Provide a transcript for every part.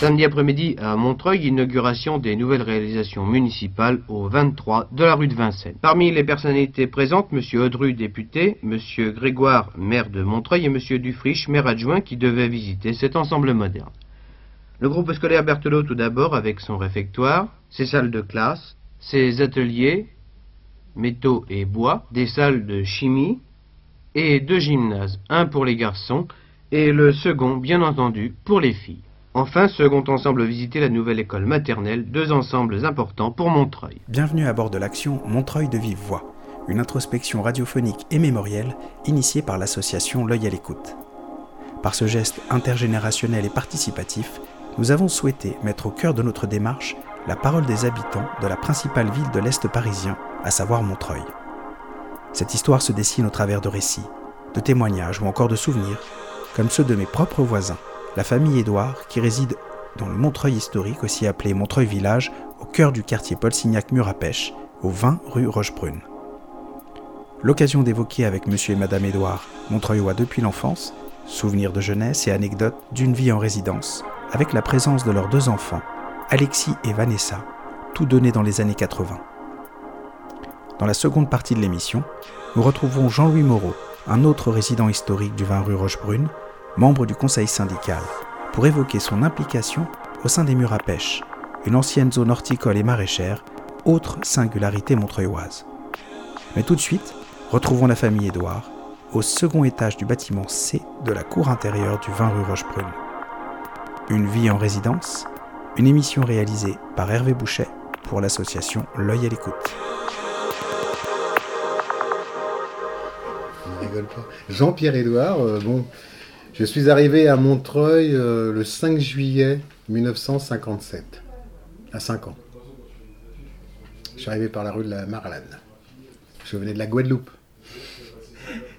Samedi après-midi à Montreuil, inauguration des nouvelles réalisations municipales au 23 de la rue de Vincennes. Parmi les personnalités présentes, M. Audru, député, M. Grégoire, maire de Montreuil, et M. Dufriche, maire adjoint, qui devait visiter cet ensemble moderne. Le groupe scolaire Berthelot tout d'abord avec son réfectoire, ses salles de classe, ses ateliers, métaux et bois, des salles de chimie et deux gymnases, un pour les garçons et le second, bien entendu, pour les filles. Enfin, second ensemble visiter la nouvelle école maternelle, deux ensembles importants pour Montreuil. Bienvenue à bord de l'action Montreuil de vive voix, une introspection radiophonique et mémorielle initiée par l'association L'œil à l'écoute. Par ce geste intergénérationnel et participatif, nous avons souhaité mettre au cœur de notre démarche la parole des habitants de la principale ville de l'Est parisien, à savoir Montreuil. Cette histoire se dessine au travers de récits, de témoignages ou encore de souvenirs, comme ceux de mes propres voisins, la famille Édouard qui réside dans le Montreuil historique, aussi appelé Montreuil Village, au cœur du quartier Paul Signac Mur à au 20 rue Rochebrune. L'occasion d'évoquer avec monsieur et madame Édouard, Montreuillois depuis l'enfance, souvenirs de jeunesse et anecdotes d'une vie en résidence, avec la présence de leurs deux enfants, Alexis et Vanessa, tous donnés dans les années 80. Dans la seconde partie de l'émission, nous retrouvons Jean-Louis Moreau, un autre résident historique du 20 rue Rochebrune, membre du conseil syndical, pour évoquer son implication au sein des murs à pêche, une ancienne zone horticole et maraîchère, autre singularité montreuilloise. Mais tout de suite, retrouvons la famille Édouard, au second étage du bâtiment C de la cour intérieure du 20 rue Rochebrune. Une vie en résidence, une émission réalisée par Hervé Bouchet pour l'association L'œil à l'écoute. Jean-Pierre Édouard, euh, bon, je suis arrivé à Montreuil euh, le 5 juillet 1957, à 5 ans. Je suis arrivé par la rue de la Marlane. Je venais de la Guadeloupe.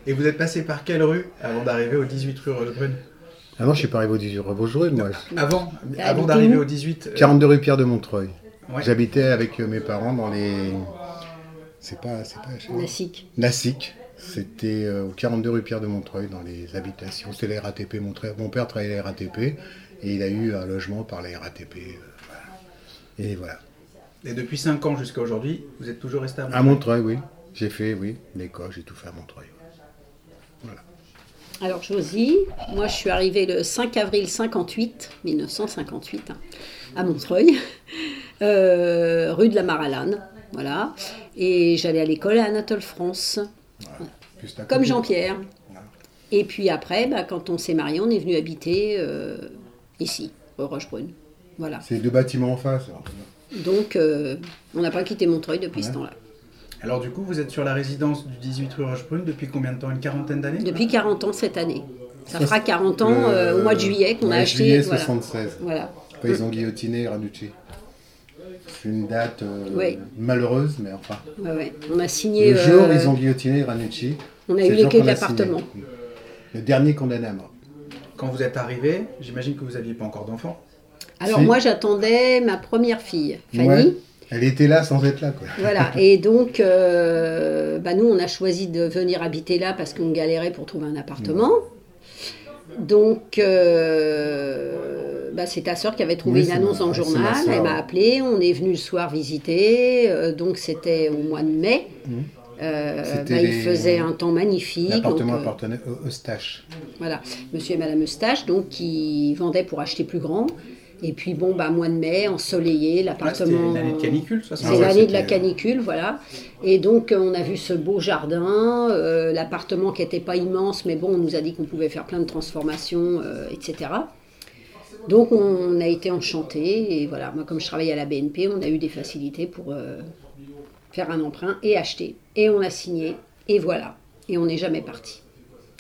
Et vous êtes passé par quelle rue avant d'arriver au 18 rue Rochebrune Ah non, je suis pas arrivé au 18 rue Vaugireux, moi. Avant, avant d'arriver au 18. euh, 42 rue Pierre de Montreuil. ouais. J'habitais avec euh, mes parents dans les. C'est pas. C'est pas. Classique. Nassic. C'était euh, au 42 rue Pierre de Montreuil, dans les habitations. C'était la RATP. Mon, tra- mon père travaillait à la RATP et il a eu un logement par la RATP. euh, voilà. Et voilà. Et depuis 5 ans jusqu'à aujourd'hui, vous êtes toujours resté à À Montreuil, oui. J'ai fait, oui, l'école, j'ai tout fait à Montreuil. Alors Josie, moi je suis arrivée le 5 avril 58, 1958, hein, à Montreuil, euh, rue de la Maralane, voilà. Et j'allais à l'école à Anatole France, Comme. Jean-Pierre. Et puis après, bah, quand on s'est mariés, on est venu habiter euh, ici, au Rochebrune. Voilà. C'est deux bâtiments en face. alors. Donc euh, on n'a pas quitté Montreuil depuis ce temps-là. Alors du coup, vous êtes sur la résidence du 18 rue Rochebrune depuis combien de temps? Une quarantaine d'années Depuis 40 ans cette année. Ça fera 40 ans euh, au mois de juillet qu'on a acheté. juillet voilà. 76. Voilà. Ils ont guillotiné Ranucci. C'est une date euh, Oui. malheureuse, mais enfin. Ouais, ouais. On a signé. Le jour où euh, ils ont guillotiné Ranucci. on a eu le les clés de l'appartement. Le dernier condamné à mort. Quand vous êtes arrivé, j'imagine que vous n'aviez pas encore d'enfant. Alors Si. moi j'attendais ma première fille, Fanny. Ouais. Elle était là sans être là, quoi. Voilà. Et donc euh, bah, nous on a choisi de venir habiter là parce qu'on galérait pour trouver un appartement. Donc euh, bah, c'est ta sœur qui avait trouvé Oui, une c'est annonce ma- dans le c'est ma journal. Elle m'a appelé. On est venu le soir visiter. euh, donc c'était au mois de mai. Mhm. Euh, bah, il faisait un temps magnifique. L'appartement donc, euh, appartenait au Eustache. Voilà, monsieur et madame Eustache, donc qui vendaient pour acheter plus grand. Et puis bon, bah, mois de mai, ensoleillé, l'appartement. c'était l'année de canicule, C'est 67. l'année de la canicule, voilà. Et donc, on a vu ce beau jardin, euh, l'appartement qui n'était pas immense, mais bon, on nous a dit qu'on pouvait faire plein de transformations, euh, etc. Donc, on a été enchantés. Et voilà, moi, comme je travaille à la BNP, on a eu des facilités pour euh, faire un emprunt et acheter. Et on a signé. Et voilà. Et on n'est jamais parti.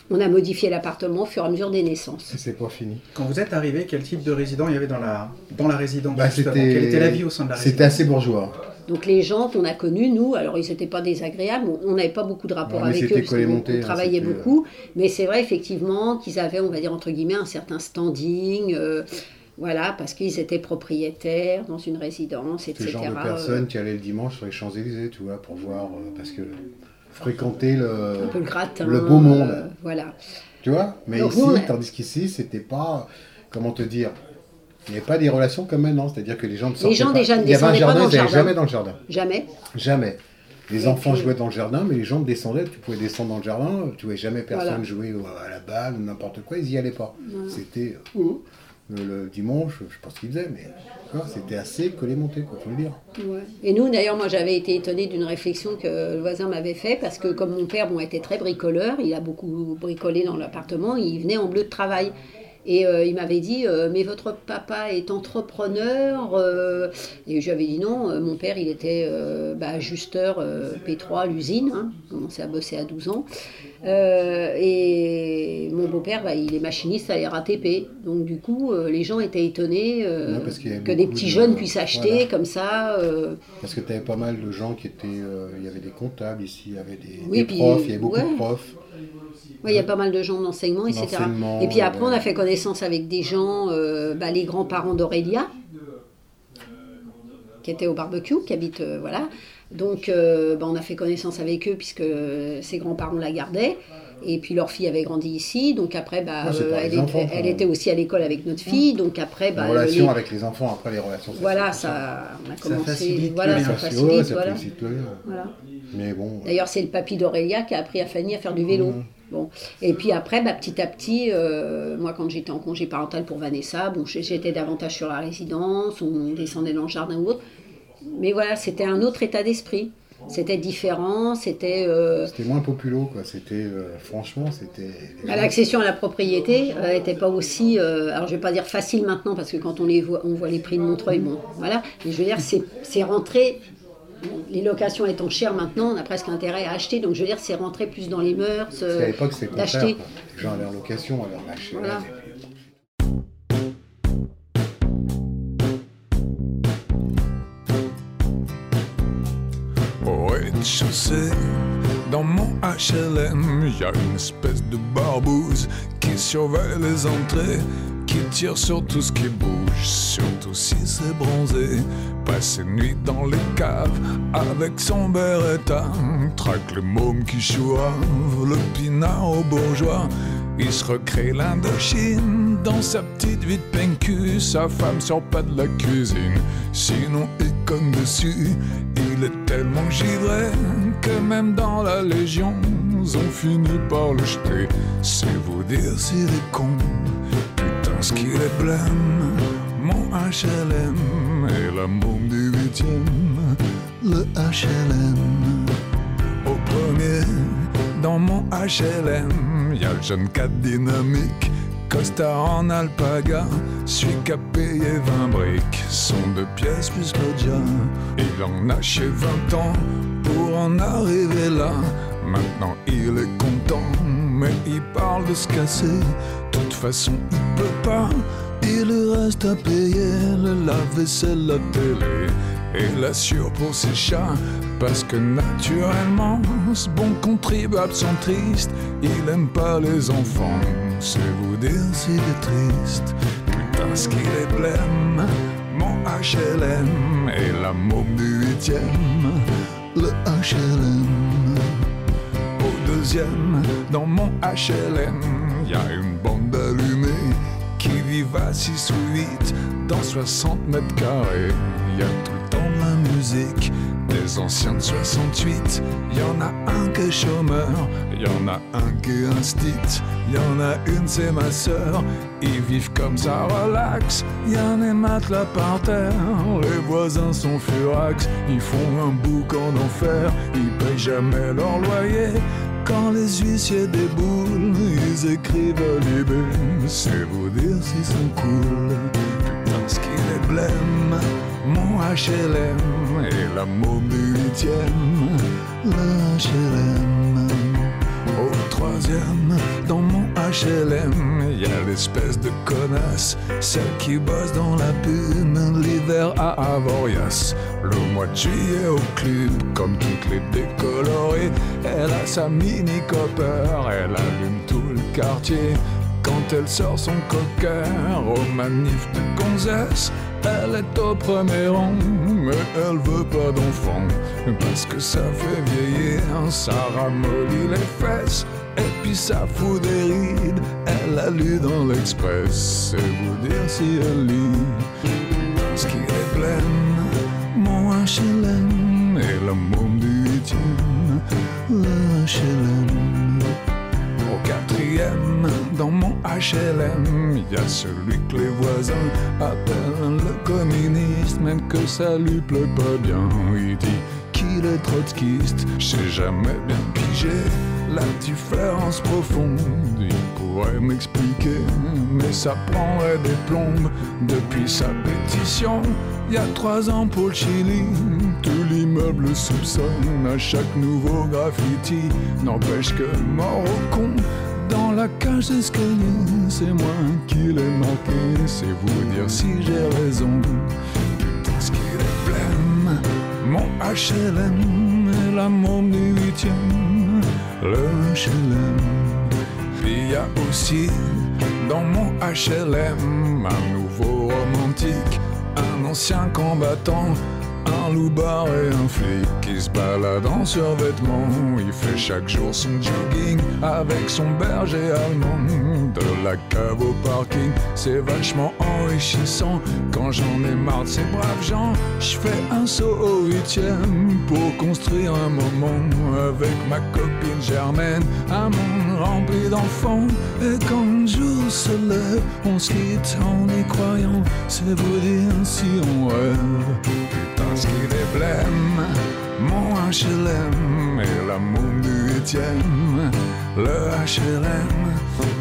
On a modifié l'appartement au fur et à mesure des naissances. Et c'est pas fini? Quand vous êtes arrivé, quel type de résident il y avait dans la, dans la résidence Bah, justement? Quelle était la vie au sein de la résidence? C'était assez bourgeois. Donc les gens qu'on a connus, nous, alors ils n'étaient pas désagréables, on- n'avait pas beaucoup de rapport Non, avec eux, parce on hein, travaillait c'était, euh, beaucoup, mais c'est vrai effectivement qu'ils avaient, on va dire entre guillemets, un certain standing, euh, voilà, parce qu'ils étaient propriétaires dans une résidence, C'est etc. le genre de euh, personne qui allait le dimanche sur les Champs-Élysées, tu vois, pour voir, euh, parce que fréquenter le, un peu le gratin. le beau monde, euh, voilà. tu vois. Mais Donc, ici, on tandis qu'ici, c'était pas, comment te dire, il n'y avait pas des relations comme maintenant, c'est-à-dire que les gens ne sortaient gens pas. déjà ne Il y avait un pas jardin, dans ils n'allaient jamais dans le jardin. Jamais. Jamais. Les Et enfants puis- jouaient dans le jardin, mais les gens descendaient, tu pouvais descendre dans le jardin, tu voyais jamais personne Voilà. jouer à la balle ou n'importe quoi, ils y allaient pas. Voilà. C'était euh, le, le dimanche, je pas ce qu'ils faisaient, mais c'était assez collé-monté, quoi, faut le dire. Ouais. Et nous, d'ailleurs, moi, j'avais été étonnée d'une réflexion que le voisin m'avait fait, parce que comme mon père bon, était très bricoleur, il a beaucoup bricolé dans l'appartement, il venait en bleu de travail. Et euh, il m'avait dit, euh, mais votre papa est entrepreneur euh, Et je lui avais dit non, euh, mon père, il était bah, ajusteur euh, P3 à l'usine, hein, commençait à bosser à 12 ans. Et mon beau-père, bah, il est machiniste à RATP. Donc du coup, les gens étaient étonnés Ouais, que des petits de- jeunes puissent acheter voilà. comme ça. Parce que tu avais pas mal de gens qui étaient. il y avait des comptables ici, il y avait des, Oui, des puis, profs, il y avait beaucoup ouais. de profs. Ouais, il y a pas mal de gens d'enseignement, etc. Et puis après, on a fait connaissance avec des gens, euh, bah, les grands-parents d'Aurélia, qui étaient au barbecue, qui habitent, euh, voilà. Donc, euh, bah, on a fait connaissance avec eux puisque ses grands-parents la gardaient. Et puis leur fille avait grandi ici, donc après, bah, Ouais, euh, par elle, enfants, était, elle aussi à l'école avec notre fille, donc après, bah, les relations les- avec les enfants, après les relations. ça, voilà, ça, on a Ça commencé, facilite voilà, ça ouais, facilite, ça voilà. facilite le lien. voilà. Mais bon. D'ailleurs, c'est le papy d'Aurélia qui a appris à Fanny à faire du vélo. Mhm. Bon. Et puis après, bah, petit à petit, euh, moi, quand j'étais en congé parental pour Vanessa, bon, j'étais davantage sur la résidence, on descendait dans le jardin ou autre. Mais voilà, c'était un autre état d'esprit. C'était différent, c'était... euh, C'était moins populo, quoi. C'était, euh, franchement, c'était. bah, L'accession à la propriété n'était pas aussi, alors je vais pas dire facile maintenant parce que quand on les voit, on voit les prix de Montreuil, bon, voilà. Mais je veux dire, c'est rentré. Bon, les locations étant chères maintenant, on a presque intérêt à acheter. Donc je veux dire, c'est rentré plus dans les mœurs euh, qu'à l'époque, contraire. d'acheter. Les gens allaient en location, en acheter. Voilà. Au rez-de-chaussée, dans mon HLM, y a une espèce de barbouze qui surveille les entrées, qui tire sur tout ce qui bouge, surtout si c'est bronzé. Passer nuit dans les caves avec son beretta, traque le môme qui chouave, le pinard au bourgeois. Il se recrée l'Indochine dans sa petite vie de PNQ. Sa femme sort pas de la cuisine, sinon il cogne dessus. Il est tellement givré que même dans la Légion, ils ont fini par le jeter. C'est vous dire s'il est con, putain ce qu'il est blême. Mon HLM et la môme du huitième, le HLM. Au premier, dans mon HLM, y a le jeune cadre dynamique, costard en alpaga, qui a payé 20 briques, son deux pièces plus le dia. Il en a chez 20 ans pour en arriver là. Maintenant il est content, mais il parle de se casser. toute façon il peut pas, il reste à payer le lave-vaisselle, la télé et l'assure pour ses chats. Parce que naturellement, ce bon contribuable centriste, il aime pas les enfants. C'est vous dire s'il est triste. Putain, ce qu'il est blême, mon HLM et la môme du huitième, le HLM. Au deuxième, dans mon HLM, y a une bande allumée qui vivent à 6 ou 8 dans 60 mètres carrés. Y a tout le temps de la musique, des anciens de 68. Il y en a un qui est chômeur, il y en a un qui est instit. Il y en a une, c'est ma sœur, ils vivent comme ça, relax. Il y en a matelas par terre, les voisins sont furax. Ils font un boucan d'enfer, ils payent jamais leur loyer. Quand les huissiers déboulent, ils écrivent libé. C'est vous dire s'ils sont cool. Putain, ce qu'il est blême. Mon HLM et la môme du huitième. Le HLM. Au troisième, dans mon HLM, y a l'espèce de connasse, celle qui bosse dans la pune l'hiver à Avorias. Le mois de juillet au club, comme toutes les décolorées, elle a sa mini copper, elle allume tout le quartier. Quand elle sort son cocker au manif de gonzesse, elle est au premier rang, mais elle veut pas d'enfant. Parce que ça fait vieillir, ça ramollit les fesses. Et puis ça fout des rides, elle a lu dans l'Express. C'est vous dire si elle lit. Ce qui est blême, mon HLM et la môme du huitième. Le HLM. Quatrième, dans mon HLM, y a celui que les voisins appellent le communiste, même que ça lui plaît pas bien. Il dit qu'il est trotskiste, j'ai jamais bien pigé la différence profonde. Il pourrait m'expliquer, mais ça prendrait des plombes. Depuis sa pétition, il y a trois ans pour le Chili, tout l'immeuble soupçonne à chaque nouveau graffiti. N'empêche que mort au con, dans la cage d'escalier, c'est moi qui l'ai marqué. C'est vous dire si j'ai raison. Putain, ce qu'il est blême, mon HLM la môme du huitième, le HLM. Puis y a aussi dans mon HLM un nouveau romantique, un ancien combattant. Un loupard et un flic qui se balade en survêtement. Il fait chaque jour son jogging avec son berger allemand. De la cave au parking, c'est vachement enrichissant. Quand j'en ai marre de ces braves gens, je fais un saut au huitième pour construire un moment avec ma copine Germaine. Un monde rempli d'enfants. Et quand le jour se lève, on se quitte en y croyant. C'est vous dire si on rêve. Putain, ce qu'il est mon HLM et la môme du huitième, le HLM,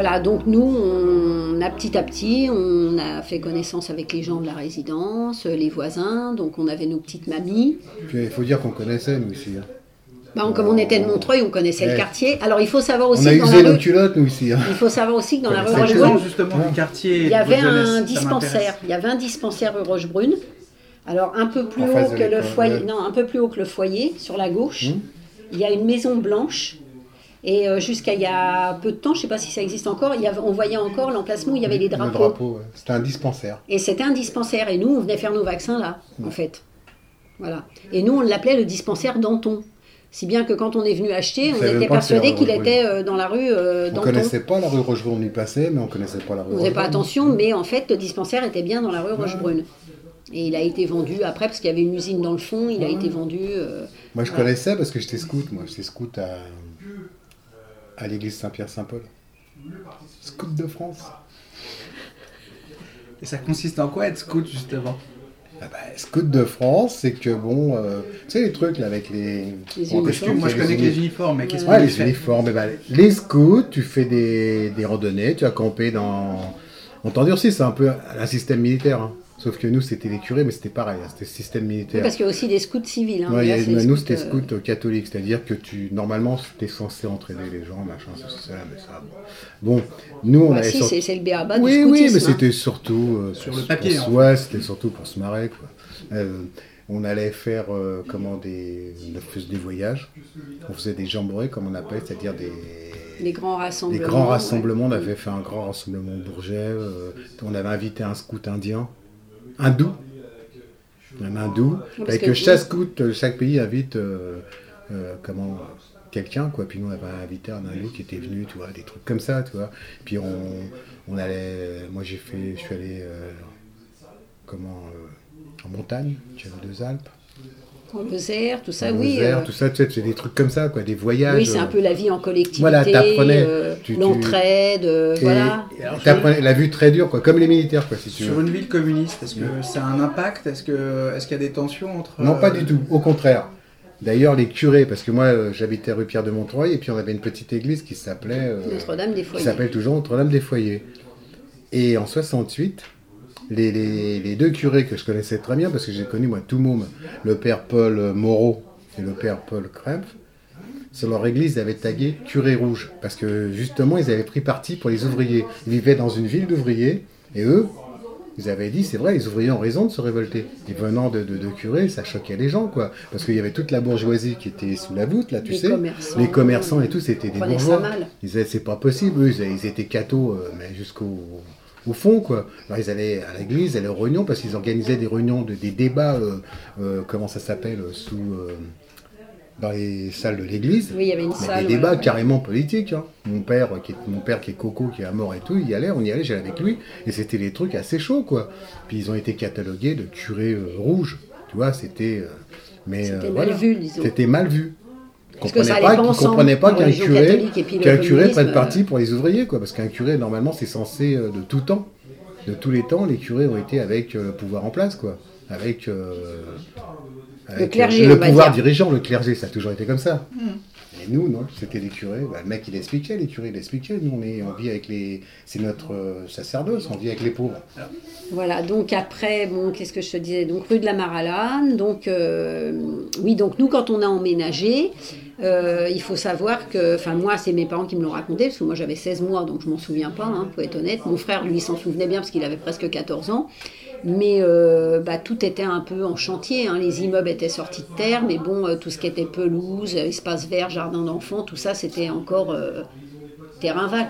Voilà, donc nous, on a petit à petit, on a fait connaissance avec les gens de la résidence, les voisins, donc on avait nos petites mamies. Puis il faut dire qu'on connaissait, nous aussi. hein. Bah, on- comme on était de Montreuil, on connaissait le quartier. Alors il faut savoir aussi On a que dans usé la rue, culottes, nous aussi. hein. il faut savoir aussi que dans la rue Rochebrune, il y avait un dispensaire. Il y avait un dispensaire rue Rochebrune. Alors un peu plus En haut que le foyer, non, un peu plus haut que le foyer, sur la gauche, Hmm. il y a une maison blanche. Et euh, jusqu'à il y a peu de temps, je ne sais pas si ça existe encore, il y avait- on voyait encore l'emplacement où il y avait les Le drapeaux. drapeau, ouais. C'était un dispensaire. Et c'était un dispensaire. Et nous, on venait faire nos vaccins là, en fait. Voilà. Et nous, on l'appelait le dispensaire Danton. Si bien que quand on est venu acheter, On était persuadé qu'il était euh, dans la rue euh, On Danton. connaissait pas la rue Rochebrune, on y passait, mais on connaissait pas la rue On faisait pas attention, mais en fait, le dispensaire était bien dans la rue Rochebrune. Et il a été vendu après, parce qu'il y avait une usine dans le fond, il a été vendu. euh, Moi, je voilà. connaissais parce que j'étais scout. Moi, j'étais scout à, à l'église Saint-Pierre-Saint-Paul. Scout de France. Et ça consiste en quoi être scout, justement? Ah bah, scout de France, c'est que bon, euh, tu sais les trucs là avec les. Uniformes. Moi, je connais que les uniformes, mais qu'est-ce Ouais, qu'on les uniformes. ben, les scouts, tu fais des, des randonnées, tu as campé dans. On t'endurcit, c'est un peu un système militaire. hein. Sauf que nous, c'était les curés, mais c'était pareil, hein, c'était le système militaire. Oui, parce qu'il y a aussi des scouts civils. Hein, Ouais, a- les nous, scouts, c'était euh, scout euh, catholique, c'est-à-dire que tu, normalement, tu es censé entraîner les gens, machin, ceci, cela, mais ça. Bon, Bon, nous, on bah, avait si, sorti- c'est le béaba oui, du oui, mais hein. c'était surtout euh, Sur pour- le papier, pour- en ouais, c'était surtout pour se marrer, quoi. Euh, on allait faire euh, comment des, on faisait des voyages, on faisait des jamborées, comme on appelle, c'est-à-dire des Les grands rassemblements. grands ouais. rassemblements. On avait fait un grand rassemblement au Bourget. euh, on avait invité un scout indien, hindou, un hindou. Avec que- chaque euh, chaque pays invite euh, euh, comment quelqu'un quoi. Puis nous on avait invité un hindou qui était venu, tu vois, des trucs comme ça, tu vois. Puis on, on allait, moi j'ai fait, je suis allé comment en montagne, j'avais deux Alpes. En Lozère, tout ça, oui. Lozère, euh, tout ça, tu sais, c'est des trucs comme ça, quoi, des voyages. Oui, c'est un peu la vie en collectivité, Voilà, t'apprenais, euh, l'entraide, euh, voilà. t'apprenais la vue très dure, quoi, comme les militaires, quoi, si tu Sur veux. une ville communiste, est-ce que ça a un impact? Est-ce que est-ce qu'il y a des tensions entre Non, pas euh, du tout, au contraire. D'ailleurs, les curés, parce que moi, j'habitais rue Pierre de Montreuil, et puis on avait une petite église qui s'appelait... euh, Notre-Dame des Qui Foyers. s'appelle toujours Notre-Dame des Foyers. Et en 68, les, les- les deux curés que je connaissais très bien, parce que j'ai connu, moi, tout môme, le père Paul Moreau et le père Paul Krempf, sur leur église, ils avaient tagué curé rouge, parce que justement, ils avaient pris parti pour les ouvriers. Ils vivaient dans une ville d'ouvriers, et eux, ils avaient dit, c'est vrai, les ouvriers ont raison de se révolter. Et venant de, de, de curés, ça choquait les gens, quoi. Parce qu'il y avait toute la bourgeoisie qui était sous la voûte, là, tu Les sais. commerçants. les commerçants et tout, c'était des bourgeois. Ils disaient, c'est pas possible. Eux, ils, ils étaient cathos, euh, mais jusqu'au au fond, quoi. Alors, ils allaient à l'église, ils allaient aux réunions, parce qu'ils organisaient des réunions, de, des débats, euh, euh, comment ça s'appelle, euh, sous... euh, dans les salles de l'église. Oui, il y avait une Mais salle, Des débats carrément politiques. hein. Mon père, qui est, mon père qui est coco, qui est à mort et tout, il y allait, on y allait, j'allais avec lui. Et c'était des trucs assez chauds, quoi. Puis ils ont été catalogués de curés rouges. Tu vois, c'était... mais C'était euh, mal vu, disons. C'était mal vu. Ils Parce que ça comprenaient pas, ensemble, comprenaient pas qu'un curé, le qu'un prenne parti pour les ouvriers, quoi. Parce qu'un curé, normalement, c'est censé euh, de tout temps, de tous les temps, les curés ont été avec euh, le pouvoir en place, quoi. Avec, euh, avec, clergé, euh, le pouvoir dire. dirigeant, le clergé, ça a toujours été comme ça. Mm. Nous, c'était les curés. Bah, le mec, il expliquait, les curés, il expliquait. Nous, on, est, on vit avec les. C'est notre euh, sacerdoce, on vit avec les pauvres. Voilà, donc après, bon, qu'est-ce que je te disais? Donc rue de la Maralane, donc euh, oui, donc nous quand on a emménagé, euh, il faut savoir que, enfin moi c'est mes parents qui me l'ont raconté, parce que moi j'avais 16 mois, donc je m'en souviens pas, hein, pour être honnête. Mon frère lui s'en souvenait bien parce qu'il avait presque 14 ans. Mais euh, bah, tout était un peu en chantier, hein. les immeubles étaient sortis de terre, mais bon, euh, tout ce qui était pelouse, euh, espace vert, jardin d'enfants, tout ça c'était encore terrain vague.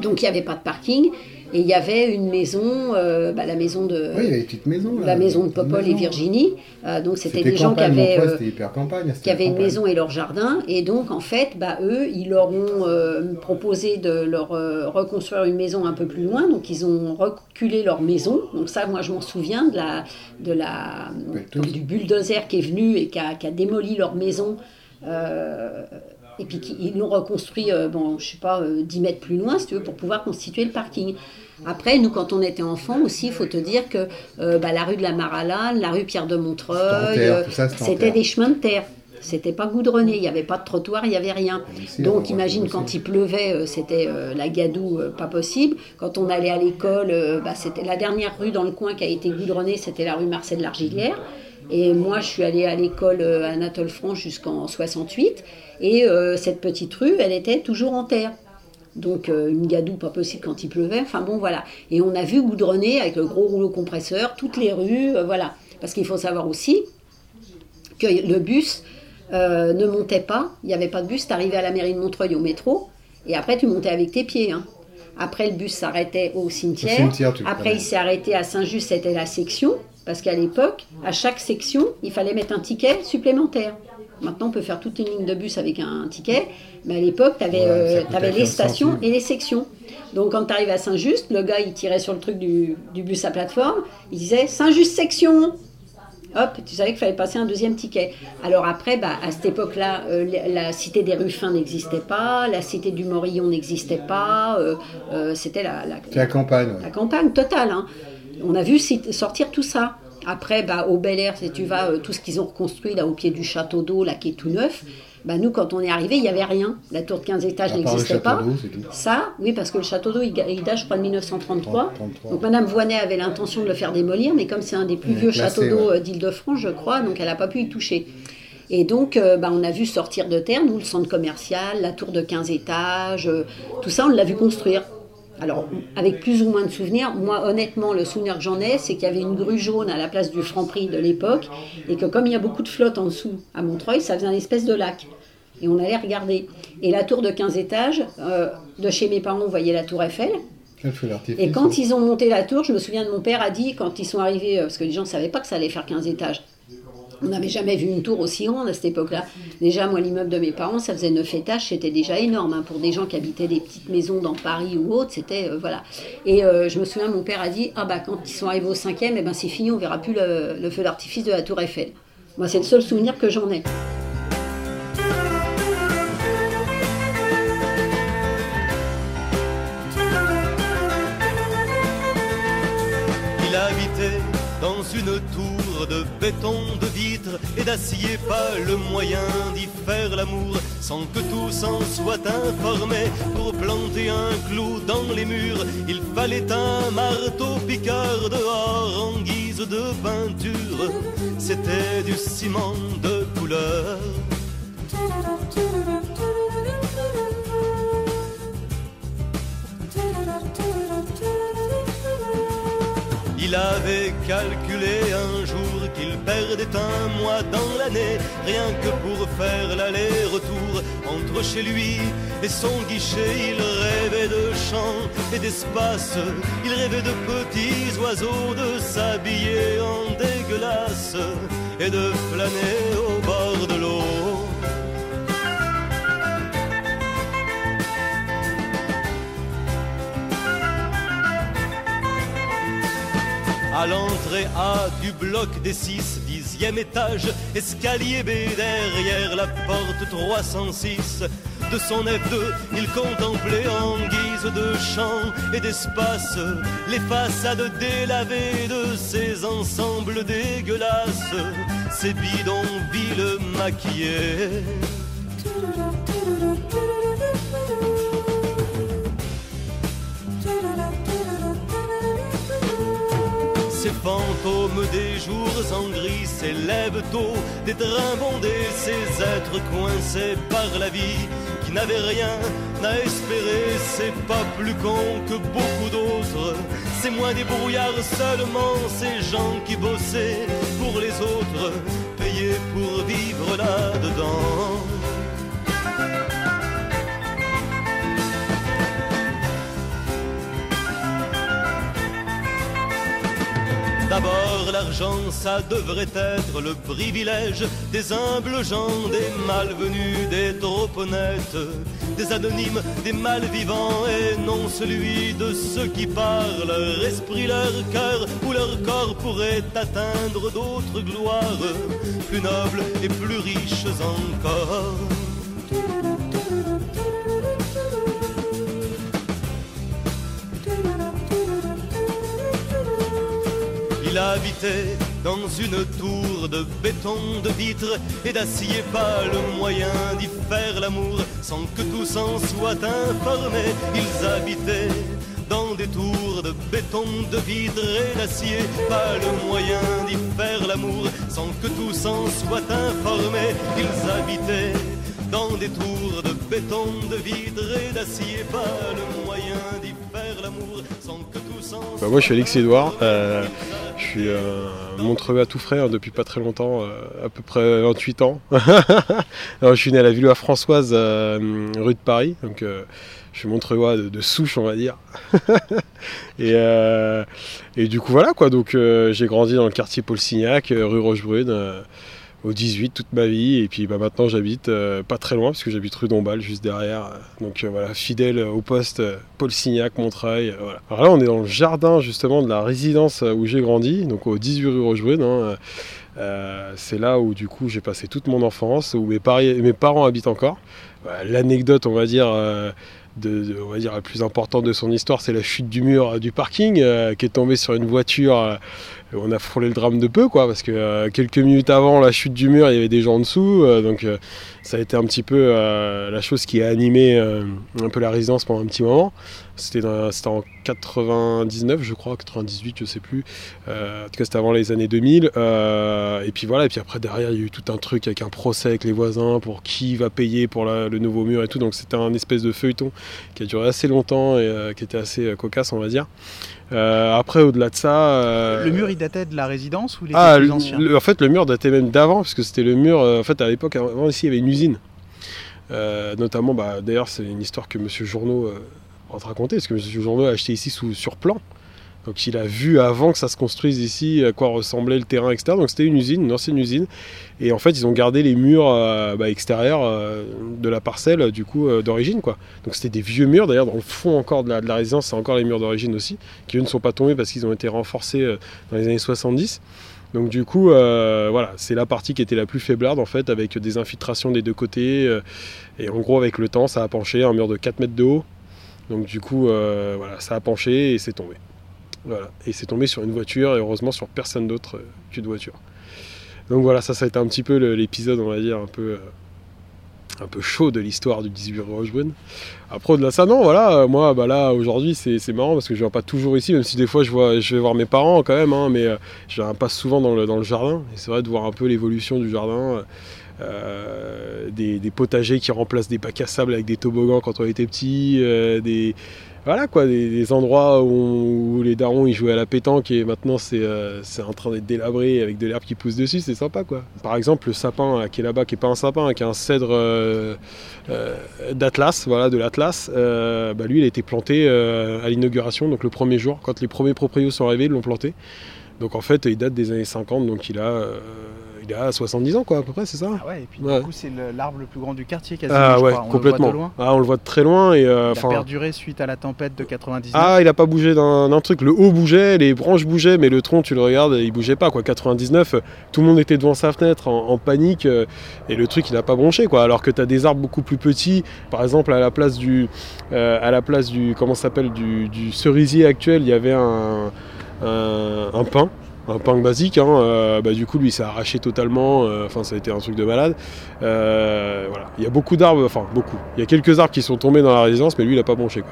Donc il n'y avait pas de parking. Et il y avait une maison, euh, bah, la maison de, Oui, il y avait des petites maisons. là. la maison de Popol et. Virginie. Euh, donc c'était des gens qui avaient, euh, c'était hyper campagne. c'était qui avaient une maison et leur jardin. Et donc en fait, bah, eux, ils leur ont euh, proposé de leur reconstruire une maison un peu plus loin. Donc ils ont reculé leur maison. Donc ça, moi je m'en souviens de la, de la, du bulldozer qui est venu et qui a, qui a démoli leur maison. Euh, et puis ils l'ont reconstruit, euh, bon, je sais pas, euh, 10 mètres plus loin, si tu veux, pour pouvoir constituer le parking. Après, nous, quand on était enfants aussi, il faut te dire que euh, bah, la rue de la Maralane, la rue Pierre de Montreuil, C'était euh, des chemins de terre. C'était pas goudronné, il n'y avait pas de trottoir, il n'y avait rien. Ici, Donc on imagine quand il pleuvait, euh, c'était euh, la gadoue, euh, pas possible. Quand on allait à l'école, bah, c'était la dernière rue dans le coin qui a été goudronnée, c'était la rue Marcel Largillière. Et moi, je suis allée à l'école euh, Anatole France jusqu'en 68. Et euh, cette petite rue, elle était toujours en terre. Donc euh, une gadoue pas possible quand il pleuvait. Enfin bon, voilà. Et on a vu goudronner avec le gros rouleau compresseur toutes les rues, euh, voilà. Parce qu'il faut savoir aussi que le bus euh, ne montait pas. Il n'y avait pas de bus. Tu arrivais à la mairie de Montreuil au métro. Et après, tu montais avec tes pieds. hein. Après, le bus s'arrêtait au cimetière. Au cimetière, Après, il s'est arrêté à Saint-Just, c'était la section. Parce qu'à l'époque, à chaque section, il fallait mettre un ticket supplémentaire. Maintenant, on peut faire toute une ligne de bus avec un ticket. Mais à l'époque, tu avais, Ouais, coûtait les 15 stations et les sections. Donc, quand tu arrives à Saint-Just, le gars, il tirait sur le truc du, du bus à plateforme. Il disait Saint-Just section Hop, tu savais qu'il fallait passer un deuxième ticket. Alors après, bah, à cette époque-là, euh, la cité des Ruffins n'existait pas, la cité du Morillon n'existait pas, euh, euh, c'était la, la, la campagne, ouais. la campagne totale. hein. On a vu sortir tout ça. Après, bah, au Bel Air, si tu vas, euh, tout ce qu'ils ont reconstruit là au pied du château d'eau, là qui est tout neuf, Bah, nous, quand on est arrivé, il n'y avait rien. La tour de 15 étages n'existait pas. Ça, oui, parce que le château d'eau, il, date, je crois, de 1933. 33. Donc, Madame Voinet avait l'intention de le faire démolir, mais comme c'est un des plus vieux classé, châteaux d'eau ouais. euh, d'Île-de-France, je crois, donc elle n'a pas pu y toucher. Et donc, euh, bah, on a vu sortir de terre, nous, le centre commercial, la tour de 15 étages, euh, tout ça, on l'a vu construire. Alors, avec plus ou moins de souvenirs, moi, honnêtement, le souvenir que j'en ai, c'est qu'il y avait une grue jaune à la place du Franprix de l'époque, et que comme il y a beaucoup de flotte en dessous à Montreuil, ça faisait un espèce de lac. Et on allait regarder. Et la tour de 15 étages, euh, de chez mes parents, on voyait la tour Eiffel. Et quand ils ont monté la tour, je me souviens de mon père a dit, quand ils sont arrivés, euh, parce que les gens ne savaient pas que ça allait faire 15 étages, on n'avait jamais vu une tour aussi grande à cette époque-là. Déjà, moi, l'immeuble de mes parents, ça faisait 9 étages, c'était déjà énorme. hein. Pour des gens qui habitaient des petites maisons dans Paris ou autre, c'était. euh, voilà. Et euh, je me souviens, mon père a dit Ah, bah, quand ils sont arrivés au cinquième, eh ben, c'est fini, on verra plus le, le feu d'artifice de la Tour Eiffel. Moi, c'est le seul souvenir que j'en ai. Il habitait dans une tour de béton, de vitre et d'acier, pas le moyen d'y faire l'amour sans que tous en soient informés. Pour planter un clou dans les murs, il fallait un marteau piqueur dehors en guise de peinture. C'était du ciment de couleur. Il avait calculé un jour qu'il perdait un mois dans l'année, rien que pour faire l'aller-retour entre chez lui et son guichet. Il rêvait de chants et d'espace, il rêvait de petits oiseaux, de s'habiller en dégueulasse et de flâner au bord de l'eau. À l'entrée A du bloc des 6, dixième étage, escalier B derrière la porte 306. De son F2, il contemplait en guise de chant et d'espace les façades délavées de ses ensembles dégueulasses, ses bidonvilles maquillés. Des jours en gris s'élèvent tôt, des trains bondés, ces êtres coincés par la vie, qui n'avaient rien à espérer, c'est pas plus con que beaucoup d'autres, c'est moins des brouillards seulement, ces gens qui bossaient pour les autres, payés pour vivre là-dedans. D'abord, l'argent, ça devrait être le privilège des humbles gens, des malvenus, des trop honnêtes, des anonymes, des malvivants, et non celui de ceux qui parlent leur esprit, leur cœur ou leur corps pourrait atteindre d'autres gloires, plus nobles et plus riches encore. Habitait dans une tour de béton, de vitre et d'acier, pas le moyen d'y faire l'amour sans que tous en soient informés. Ils habitaient dans des tours de béton, de vitre et d'acier, pas le moyen d'y faire l'amour sans que tous en soient informés. Ils habitaient dans des tours de béton, de vitre et d'acier, pas le moyen d'y Bah, moi je suis Alex Edouard, euh, je suis euh, Montreux à tout hein, depuis pas très longtemps, euh, à peu près 28 ans. Je suis né à la Villois Françoise, euh, rue de Paris, donc je suis Montreuxois de, souche on va dire. et, du coup voilà quoi, donc j'ai grandi dans le quartier Paul Signac, rue Rochebrune. Euh, au 18 toute ma vie. Et puis bah, maintenant j'habite euh, pas très loin parce que j'habite rue Dombasle juste derrière. Donc euh, voilà fidèle au poste euh, Paul Signac Montreuil euh, alors là on est dans le jardin justement de la résidence euh, où j'ai grandi donc au 18 rue Rochebrune hein, euh, c'est là où du coup j'ai passé toute mon enfance où mes, parents habitent encore. Voilà, l'anecdote on va dire euh, de, la plus importante de son histoire, c'est la chute du mur euh, du parking, euh, qui est tombé sur une voiture. On a frôlé le drame de peu, quoi, parce que euh, quelques minutes avant la chute du mur, il y avait des gens en dessous. euh, donc euh, ça a été un petit peu la chose qui a animé un peu la résidence pendant un petit moment. C'était en 99, je crois, 98, je sais plus. En tout cas, c'était avant les années 2000. Euh, et puis voilà, et puis après, derrière, il y a eu tout un truc avec un procès avec les voisins pour qui va payer pour le nouveau mur et tout. Donc c'était un espèce de feuilleton qui a duré assez longtemps et qui était assez cocasse, on va dire. Euh, après, au-delà de ça. euh, Le mur, il datait de la résidence ou ah, plus le- ancien le- en fait, le mur datait même d'avant, parce que c'était le mur. euh, en fait, à l'époque, avant ici, il y avait une usine. Euh, notamment, bah, d'ailleurs, c'est une histoire que Monsieur Journeau raconter, parce que Monsieur Journeau a acheté ici sous, sur plan. Donc, il a vu avant que ça se construise ici à quoi ressemblait le terrain, etc. Donc, c'était une usine, une ancienne usine. Et en fait, ils ont gardé les murs euh, bah, extérieurs euh, de la parcelle, du coup, euh, d'origine, quoi. Donc, c'était des vieux murs. D'ailleurs, dans le fond encore de la, de la résidence, c'est encore les murs d'origine aussi, qui eux ne sont pas tombés parce qu'ils ont été renforcés dans les années 70. Donc du coup, voilà, c'est la partie qui était la plus faiblarde en fait, avec des infiltrations des deux côtés. et en gros, avec le temps, ça a penché, un mur de 4 mètres de haut. Donc du coup, voilà, ça a penché et c'est tombé. Et c'est tombé sur une voiture et heureusement sur personne d'autre euh, qu'une voiture. Donc voilà, ça, ça a été un petit peu l'épisode, on va dire, un peu, euh, un peu chaud de l'histoire du 18 rue Rochebrune. Après, au-delà de ça, non, voilà, euh, moi, bah là, aujourd'hui, c'est marrant parce que je viens pas toujours ici, même si des fois, je, vois, je vais voir mes parents quand même, hein, mais je viens pas souvent dans le, dans le jardin. C'est vrai de voir un peu l'évolution du jardin. Euh, des, potagers qui remplacent des bacs à sable avec des toboggans quand on était petit, euh, des, voilà quoi, des, endroits où, les darons ils jouaient à la pétanque et maintenant c'est euh, c'est en train d'être délabré avec de l'herbe qui pousse dessus, c'est sympa quoi. Par exemple, le sapin qui est là-bas, qui est pas un sapin, qui est un cèdre d'Atlas, voilà, de l'Atlas, bah, lui il a été planté à l'inauguration, donc le premier jour, quand les premiers proprios sont arrivés, ils l'ont planté. Donc en fait, il date des années 50, donc il a, il a 70 ans quoi à peu près, c'est ça Ah ouais, et puis Ouais. du coup, c'est l'arbre le plus grand du quartier quasiment. Ah je ouais, crois. On complètement. Le voit de loin. Ah, on le voit de très loin et euh, Il a perduré suite à la tempête de 99. Ah, il a pas bougé d'un truc. Le haut bougeait, les branches bougeaient, mais le tronc, tu le regardes, il bougeait pas. Quoi. 99, euh, tout le monde était devant sa fenêtre en, en panique euh, et le truc, il a pas bronché. Quoi. Alors que tu as des arbres beaucoup plus petits, par exemple, à la place du, euh, à la place du, comment s'appelle, du, du cerisier actuel, il y avait un, un, un pin. Un pin basique, hein, euh, bah, du coup lui il s'est arraché totalement, euh, enfin ça a été un truc de malade. Euh, voilà. Il y a beaucoup d'arbres, enfin beaucoup. Il y a quelques arbres qui sont tombés dans la résidence, mais lui il a pas bronché quoi.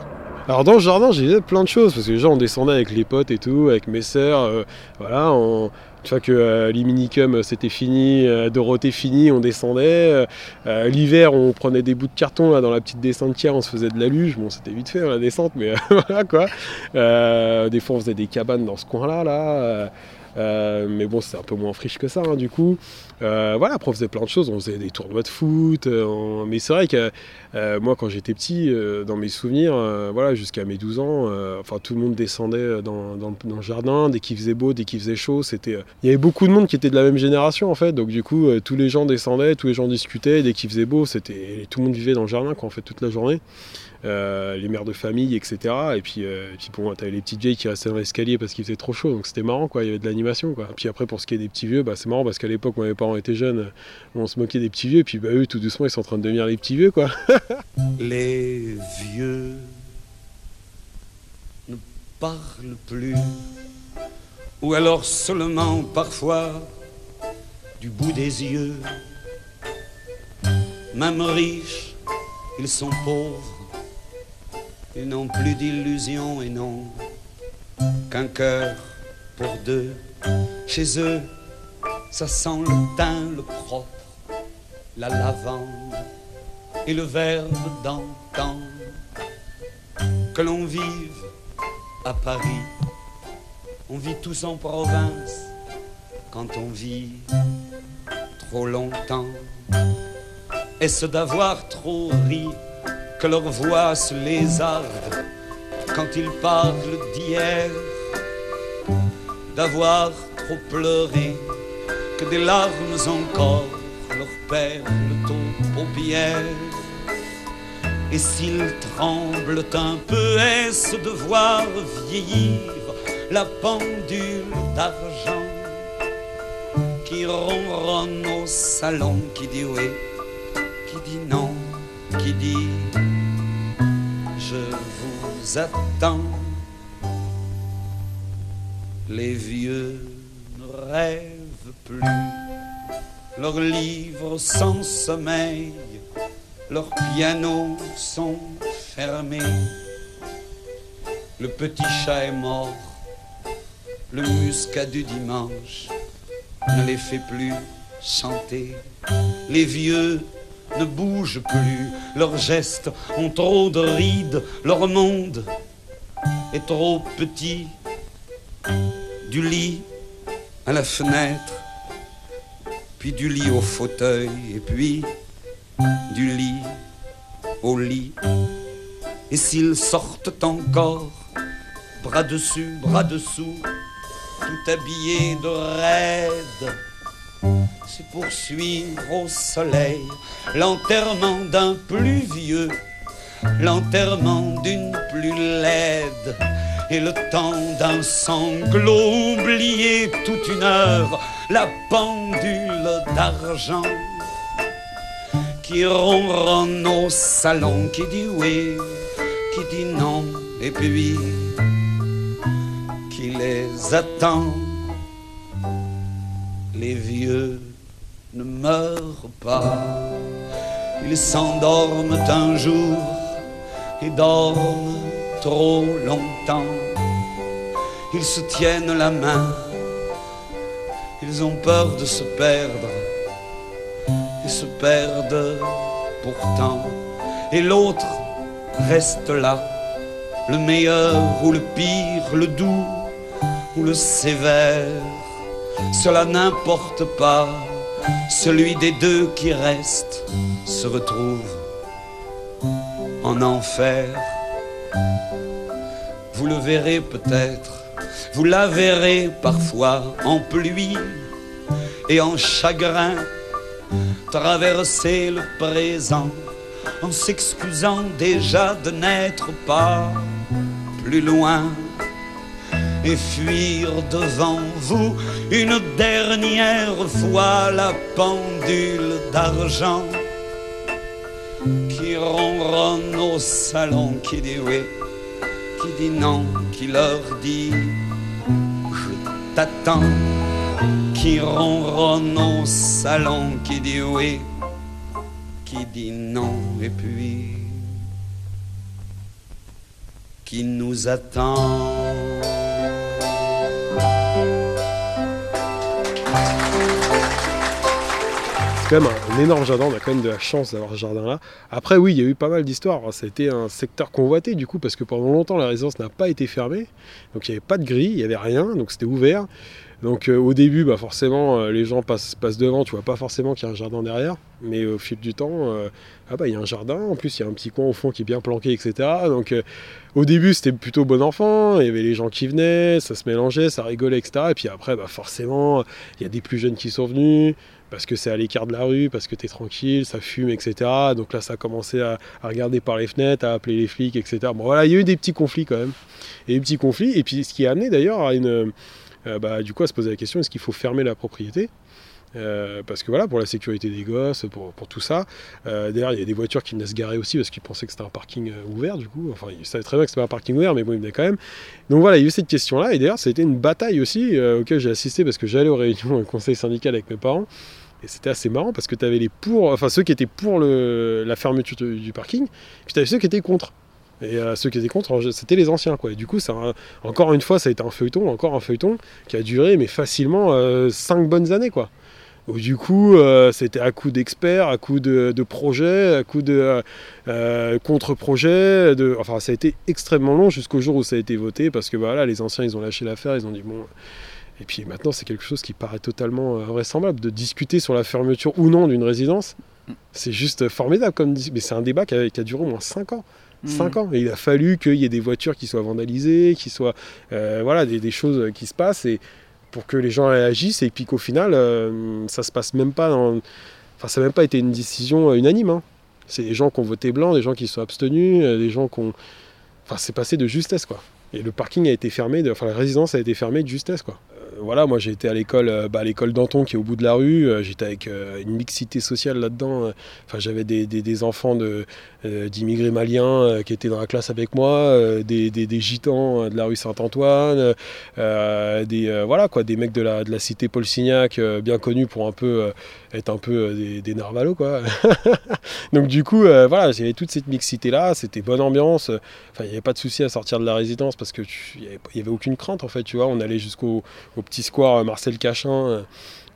Alors dans le jardin, j'ai plein de choses parce que déjà on descendait avec les potes et tout, avec mes sœurs, voilà, une fois que euh, l'iminicum c'était fini, euh, Dorothée fini, on descendait. L'hiver, on prenait des bouts de carton là dans la petite descente tiers, on se faisait de la luge. Bon, c'était vite fait hein, la descente, mais voilà quoi. Des fois, on faisait des cabanes dans ce coin-là, là. Euh, mais bon, c'était un peu moins friche que ça, hein, du coup. Euh, voilà, après, on faisait plein de choses. On faisait des tournois de foot. euh, Mais c'est vrai que moi, quand j'étais petit, dans mes souvenirs, voilà, jusqu'à mes 12 ans, enfin, tout le monde descendait dans, dans le- jardin. Dès qu'il faisait beau, dès qu'il faisait chaud, c'était. Il y avait beaucoup de monde qui était de la même génération, en fait. Donc, du coup, tous les gens descendaient, tous les gens discutaient. Dès qu'il faisait beau, c'était tout le monde vivait dans le jardin, quoi, en fait, toute la journée. Euh, les mères de famille, etc. Et puis, euh, et puis bon, t'avais les petites vieilles qui restaient dans l'escalier parce qu'il faisait trop chaud, donc c'était marrant, quoi. Il y avait de l'animation, quoi. Puis après, pour ce qui est des petits vieux, bah, c'est marrant parce qu'à l'époque, quand mes parents étaient jeunes, on se moquait des petits vieux, et puis bah, eux, tout doucement, ils sont en train de devenir les petits vieux, quoi. Les vieux ne parlent plus, ou alors seulement parfois du bout des yeux. Même riches, ils sont pauvres, ils n'ont plus d'illusions et n'ont qu'un cœur pour deux. Chez eux, ça sent le thym, le propre, la lavande et le verbe d'antan. Que l'on vive à Paris, on vit tous en province quand on vit trop longtemps. Est-ce d'avoir trop ri que leur voix se lézarde quand ils parlent d'hier. D'avoir trop pleuré que des larmes encore leur perdent aux paupières. Et s'ils tremblent un peu, est-ce de voir vieillir la pendule d'argent qui ronronne au salon, qui dit oui, qui dit non, qui dit je vous attends. Les vieux ne rêvent plus, leurs livres sans sommeil, leurs pianos sont fermés. Le petit chat est mort, le muscat du dimanche ne les fait plus chanter. Les vieux ne bougent plus, leurs gestes ont trop de rides, leur monde est trop petit. Du lit à la fenêtre, puis du lit au fauteuil, et puis du lit au lit. Et s'ils sortent encore, bras dessus, bras dessous, tout habillés de raide, c'est pour suivre au soleil l'enterrement d'un plus vieux, l'enterrement d'une plus laide, et le temps d'un sanglot oublié toute une heure, la pendule d'argent qui ronronne au salon, qui dit oui, qui dit non, et puis qui les attend. Les vieux ne meurent pas, ils s'endorment un jour et dorment trop longtemps. Ils se tiennent la main, ils ont peur de se perdre, ils se perdent pourtant. Et l'autre reste là, le meilleur ou le pire, le doux ou le sévère. Cela n'importe pas, celui des deux qui reste se retrouve en enfer. Vous le verrez peut-être, vous la verrez parfois en pluie et en chagrin. Traverser le présent en s'excusant déjà de n'être pas plus loin et fuir devant vous une dernière fois la pendule d'argent qui ronronne au salon, qui dit oui, qui dit non, qui leur dit je t'attends, qui ronronne au salon, qui dit oui, qui dit non, et puis qui nous attend. Quand même un, énorme jardin, on a quand même de la chance d'avoir ce jardin-là. Après, oui, il y a eu pas mal d'histoires. Ça a été un secteur convoité, du coup, parce que pendant longtemps, la résidence n'a pas été fermée. Donc, il n'y avait pas de grille, il n'y avait rien, donc c'était ouvert. Donc, euh, au début, bah, forcément, euh, les gens passent, passent devant, tu vois pas forcément qu'il y a un jardin derrière. Mais au fil du temps, euh, ah bah, il y a un jardin. En plus, il y a un petit coin au fond qui est bien planqué, etc. Donc, au début, c'était plutôt bon enfant. Il y avait les gens qui venaient, ça se mélangeait, ça rigolait, etc. Et puis après, bah, forcément, il y a des plus jeunes qui sont venus parce que c'est à l'écart de la rue, parce que tu es tranquille, ça fume, etc. Donc là, ça a commencé à, regarder par les fenêtres, à appeler les flics, etc. Bon, voilà, il y a eu des petits conflits quand même. Et des petits conflits. Et puis, ce qui a amené d'ailleurs à une. euh, bah, du coup, à se poser la question est-ce qu'il faut fermer la propriété? Euh, parce que voilà, pour la sécurité des gosses, pour, tout ça. Euh, D'ailleurs, il y a des voitures qui venaient se garer aussi parce qu'ils pensaient que c'était un parking euh, ouvert, du coup. Enfin, ils savaient très bien que c'était un parking ouvert, mais bon, ils venaient quand même. Donc voilà, il y a eu cette question-là. Et d'ailleurs, ça a été une bataille aussi euh, auquel j'ai assisté parce que j'allais aux réunions au conseil syndical avec mes parents. Et c'était assez marrant parce que tu avais les pour, enfin ceux qui étaient pour le, la fermeture du, parking, puis tu avais ceux qui étaient contre. Et euh, ceux qui étaient contre, c'était les anciens. Quoi. Et du coup, ça, encore une fois, ça a été un feuilleton, encore un feuilleton qui a duré mais facilement 5 bonnes années. Quoi. Donc, du coup, euh, c'était à coup d'experts, à coup de, projets, à coup de euh, euh, contre-projets. De... Enfin, ça a été extrêmement long jusqu'au jour où ça a été voté parce que voilà, les anciens, ils ont lâché l'affaire, ils ont dit bon. Et puis maintenant, c'est quelque chose qui paraît totalement euh, invraisemblable de discuter sur la fermeture ou non d'une résidence. C'est juste formidable comme mais c'est un débat qui a, qui a duré au moins 5 ans. Mhm. 5 ans. Et il a fallu qu'il y ait des voitures qui soient vandalisées, qui soient euh, voilà, des, des choses qui se passent et pour que les gens réagissent et puis qu'au final, euh, ça se passe même pas dans. Enfin, ça n'a même pas été une décision euh, unanime. hein. C'est des gens qui ont voté blanc, des gens qui se sont abstenus, euh, des gens qui ont. Enfin, c'est passé de justesse, quoi. Et le parking a été fermé, de... enfin, la résidence a été fermée de justesse, quoi. Voilà, moi j'ai été à l'école, euh, bah, l'école Danton qui est au bout de la rue. euh, J'étais avec euh, une mixité sociale là-dedans. j'avais des, enfants d'immigrés maliens qui étaient dans la classe avec moi, des, gitans de la rue Saint-Antoine, des voilà quoi, des mecs de la, cité Paul Signac, bien connus pour un peu être un peu des, narvalos. Donc du coup, voilà, j'avais toute cette mixité là, c'était bonne ambiance. Enfin, il n'y avait pas de souci à sortir de la résidence parce que il n'y avait, aucune crainte en fait. On allait jusqu'au au petit square euh, Marcel Cachin. euh,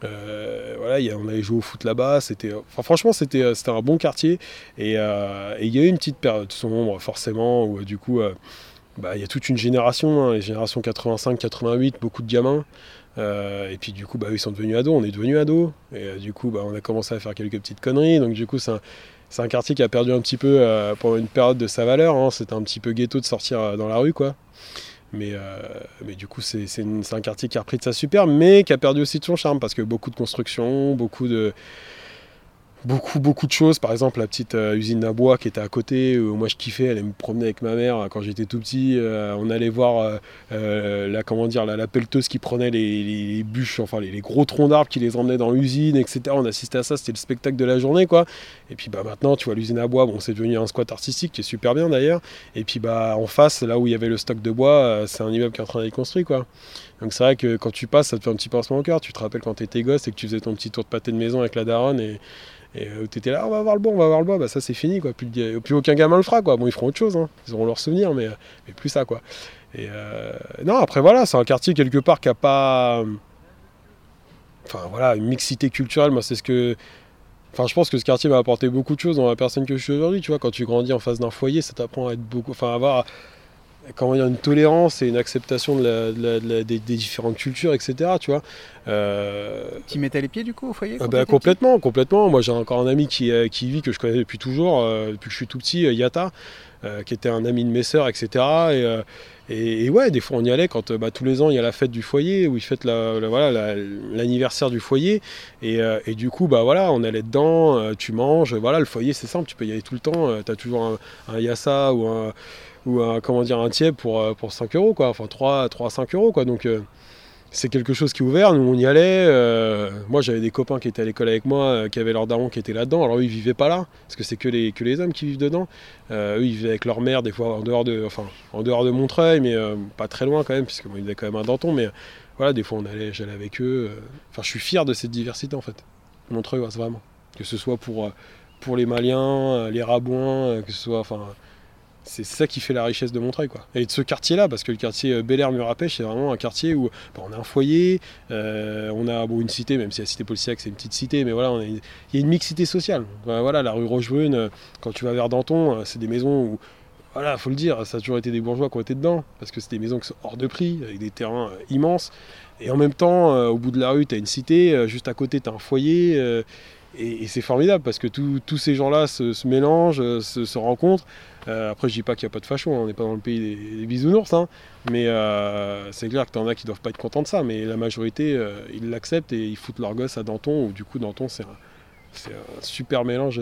euh, voilà, il y a- on allait jouer au foot là-bas. C'était, enfin, franchement, c'était, euh, c'était un bon quartier. Et euh, il y a eu une petite période sombre, forcément, où euh, du coup, euh, bah, il y a toute une génération, hein, les générations 85-88, beaucoup de gamins. Euh, et puis du coup, bah, ils sont devenus ados, on est devenus ados. Et euh, du coup, bah, on a commencé à faire quelques petites conneries. Donc du coup, c'est un, quartier qui a perdu un petit peu euh, pendant une période de sa valeur. hein. C'était un petit peu ghetto de sortir euh, dans la rue, quoi. Mais, euh, mais du coup, c'est un quartier qui a repris de sa super, mais qui a perdu aussi de son charme parce que beaucoup de construction, beaucoup de, beaucoup, beaucoup de choses. Par exemple, la petite euh, usine à bois qui était à côté, où moi je kiffais, aller me promener avec ma mère euh, quand j'étais tout petit. euh, on allait voir euh, euh, la, comment dire, la, pelleteuse qui prenait les, bûches, enfin les, gros troncs d'arbres qui les emmenait dans l'usine, etc. On assistait à ça, c'était le spectacle de la journée, quoi. Et puis bah, maintenant, tu vois, l'usine à bois, bon, c'est devenu un squat artistique qui est super bien d'ailleurs. Et puis bah, en face, là où il y avait le stock de bois, euh, c'est un immeuble qui est en train d'être construit, quoi. Donc c'est vrai que quand tu passes, ça te fait un petit pincement au cœur. Tu te rappelles quand t'étais gosse et que tu faisais ton petit tour de pâté de maison avec la daronne et, et euh, t'étais là, on va voir le bois, on va voir le bois, bah ça c'est fini quoi. Plus, de- plus aucun gamin le fera quoi. Bon, ils feront autre chose, hein. ils auront leurs souvenirs, mais, mais plus ça quoi. Euh, non, après voilà, c'est un quartier quelque part qui a pas. Enfin voilà, une mixité culturelle, moi c'est ce que. Enfin, je pense que ce quartier m'a apporté beaucoup de choses dans la personne que je suis aujourd'hui. Tu vois, quand tu grandis en face d'un foyer, ça t'apprend à être beaucoup. Enfin, à avoir comment dire, une tolérance et une acceptation de la- de la- de la- des, des différentes cultures, etc. Tu vois. Euh, Tu mettais les pieds du coup au foyer ah quand bah, complètement, complètement. Moi j'ai encore un ami qui, euh, qui vit, que je connais depuis toujours, euh, depuis que je suis tout petit, euh, Yata, euh, qui était un ami de mes sœurs, etc. Et, et, ouais, des fois on y allait quand euh, bah, tous les ans il y a la fête du foyer, où ils fêtent la, voilà, la- l'anniversaire du foyer. Et, euh, et du coup, bah voilà, on allait dedans, euh, tu manges, voilà, le foyer c'est simple, tu peux y aller tout le temps, tu as toujours un, yassa ou un, ou comment dire, un tiep pour, euh, pour 5 euros, quoi, enfin 3, 3 à 5 euros, quoi. Donc. C'est quelque chose qui est ouvert, nous on y allait. euh, moi j'avais des copains qui étaient à l'école avec moi, euh, qui avaient leur daron qui était là-dedans. Alors eux ils vivaient pas là, parce que c'est que les, que les hommes qui vivent dedans. Euh, eux ils vivaient avec leur mère des fois en dehors de, enfin, en dehors de Montreuil, mais pas très loin quand même, puisque moi ils vivaient quand même à Danton. Mais voilà, des fois on allait, j'allais avec eux. Enfin je suis fier de cette diversité en fait. Montreuil, ouais, vraiment. Que ce soit pour, les Maliens, les Rabouins, que ce soit. Enfin, c'est ça qui fait la richesse de Montreuil quoi. Et de ce quartier là, parce que le quartier euh, Bel Air Murapêche c'est vraiment un quartier où bah, on a un foyer, euh, on a une cité, même si la cité Policiac c'est une petite cité, mais voilà, il y a une mixité sociale. Euh, voilà, la rue Rochebrune, euh, quand tu vas vers Danton, c'est des maisons où voilà, faut le dire, ça a toujours été des bourgeois qui ont été dedans, parce que c'est des maisons qui sont hors de prix, avec des terrains immenses. Et en même temps, au bout de la rue, tu as une cité, juste à côté, tu as un foyer. et c'est formidable parce que tous ces gens-là se, mélangent, se rencontrent. Euh, après, je dis pas qu'il n'y a pas de facho, hein, on n'est pas dans le pays des, bisounours, hein, mais euh, c'est clair que t'en as qui doivent pas être contents de ça, mais la majorité, euh, ils l'acceptent et ils foutent leur gosse à Danton, où du coup, Danton, c'est un super mélange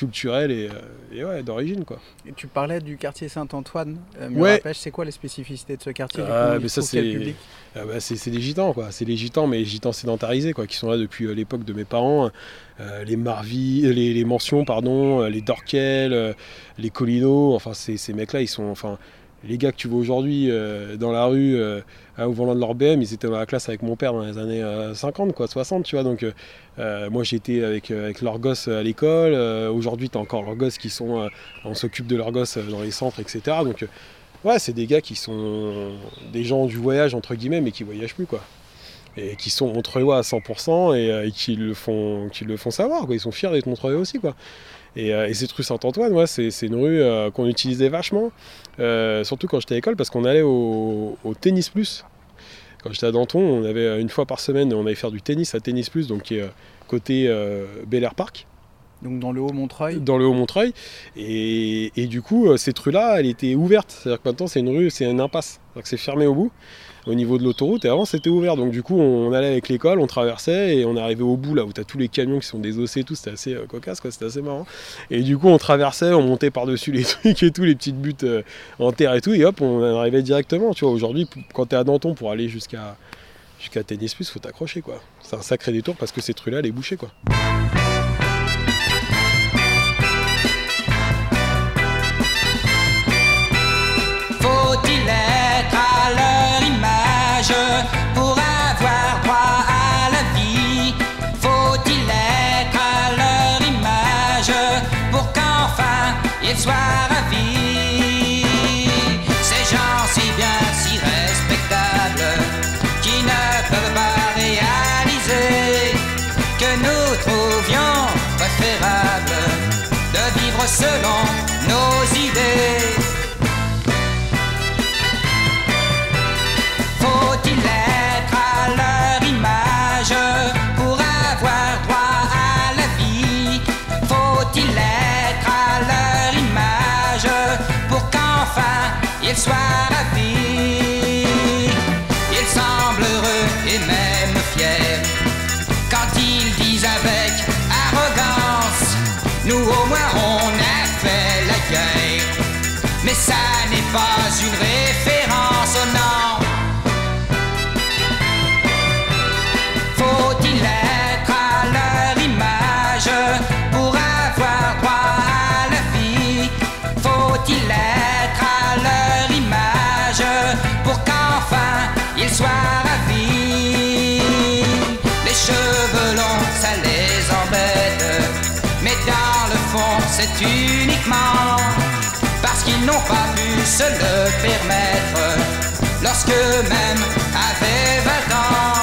culturel et, euh, et ouais, d'origine, quoi. Et tu parlais du quartier Saint-Antoine, euh, Ouais. C'est quoi les spécificités de ce quartier Ah, mais ça c'est ah bah, c'est c'est des gitans quoi, c'est les gitans mais les gitans sédentarisés quoi, qui sont là depuis euh, l'époque de mes parents, Euh, les Marvi, les, les mentions pardon, les Dorkel, euh, les Colino, enfin ces, ces mecs là ils sont enfin les gars que tu vois aujourd'hui euh, dans la rue euh, hein, au volant de leur BM, ils étaient dans la classe avec mon père dans les années euh, 50 quoi, 60 tu vois donc euh, euh, moi j'étais avec, euh, avec leurs gosses à l'école, euh, aujourd'hui tu encore leurs gosses qui sont euh, on s'occupe de leurs gosses euh, dans les centres etc donc euh, Ouais, c'est des gars qui sont des gens du voyage, entre guillemets, mais qui voyagent plus, quoi. Et qui sont montreuillois à 100% et, euh, qui, le font, savoir, quoi. Ils sont fiers d'être montreuillois aussi. Et, euh, et cette rue Saint-Antoine, ouais, c'est une rue euh, qu'on utilisait vachement, euh, surtout quand j'étais à l'école, parce qu'on allait au, au Tennis Plus. Quand j'étais à Danton, on avait une fois par semaine, on allait faire du tennis à Tennis Plus, donc qui est côté euh, Bel Air Park. Donc dans le Haut-Montreuil Dans le Haut-Montreuil. Et, et du coup, cette rue-là, elle était ouverte. C'est-à-dire que maintenant, c'est une rue, c'est une impasse. C'est fermé au bout, au niveau de l'autoroute. Et avant, c'était ouvert. Donc du coup, on allait avec l'école, on traversait et on arrivait au bout, là où tu as tous les camions qui sont désossés et tout. C'était assez euh, cocasse, quoi. C'était assez marrant. Et du coup, on traversait, on montait par-dessus les trucs et tout, les petites buttes euh, en terre et tout. Et hop, on arrivait directement. Tu vois, aujourd'hui, quand tu es à Danton pour aller jusqu'à jusqu'à Tennis Plus, faut t'accrocher quoi. C'est un sacré détour parce que cette rue-là, elle est bouchée quoi. Qu'enfin qu'enfin pas pu se le permettre lorsque même avaient 20 ans.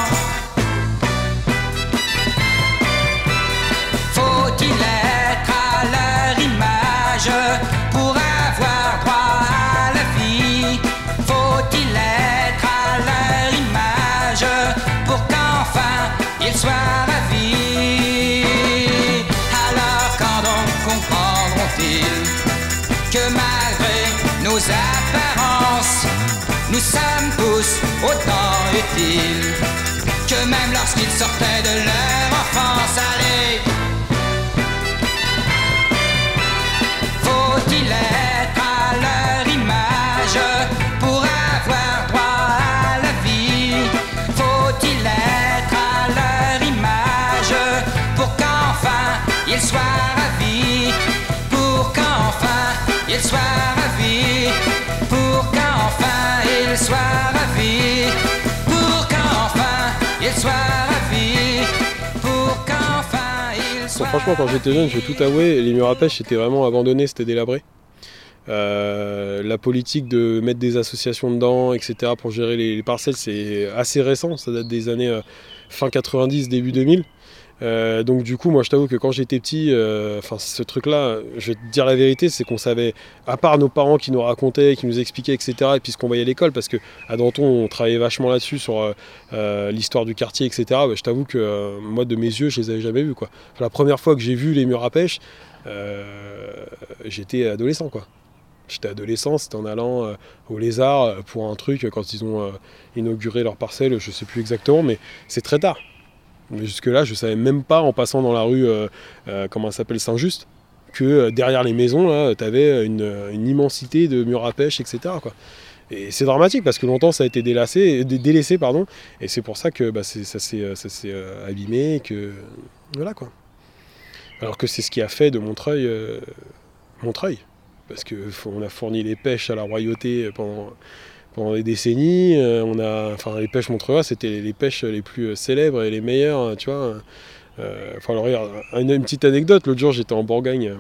Nous sommes tous autant utiles que même lorsqu'ils sortaient de leur enfance. Allez, faut-il être à leur image pour avoir droit à la vie? Faut-il être à leur image pour qu'enfin ils soient ravis? Pour qu'enfin ils soient Pour qu'enfin soient ravis Pour qu'enfin ils soient Bon, franchement, quand j'étais jeune, je vais tout avouer, les murs à pêche étaient vraiment abandonnés, c'était délabré. Euh, la politique de mettre des associations dedans, etc., pour gérer les, les parcelles, c'est assez récent, ça date des années euh, fin 90, début 2000. Euh, donc du coup, moi je t'avoue que quand j'étais petit, euh, enfin ce truc-là, je vais te dire la vérité, c'est qu'on savait, à part nos parents qui nous racontaient, qui nous expliquaient, etc., et puis ce qu'on voyait à l'école, parce que à Danton on travaillait vachement là-dessus sur euh, l'histoire du quartier, etc. bah, je t'avoue que moi de mes yeux, je les avais jamais vus quoi. La première fois que j'ai vu les murs à pêche, j'étais adolescent quoi. J'étais adolescent, c'était en allant au Lézard pour un truc quand ils ont inauguré leur parcelle, je sais plus exactement, mais c'est très tard. Jusque-là, je savais même pas en passant dans la rue, euh, euh, comment elle s'appelle, Saint-Just, que euh, derrière les maisons, tu avais une, immensité de murs à pêche, etc. Et c'est dramatique parce que longtemps ça a été délaissé, dé- délaissé, pardon, et c'est pour ça que bah, ça s'est abîmé, que voilà quoi. Alors que c'est ce qui a fait de Montreuil Montreuil, parce que on a fourni les pêches à la royauté pendant pendant des décennies. euh, on a, enfin, les pêches Montreuil, c'était les, pêches les plus euh, célèbres et les meilleures, hein, tu vois. Euh, enfin, regarde, une, petite anecdote. L'autre jour, j'étais en Bourgogne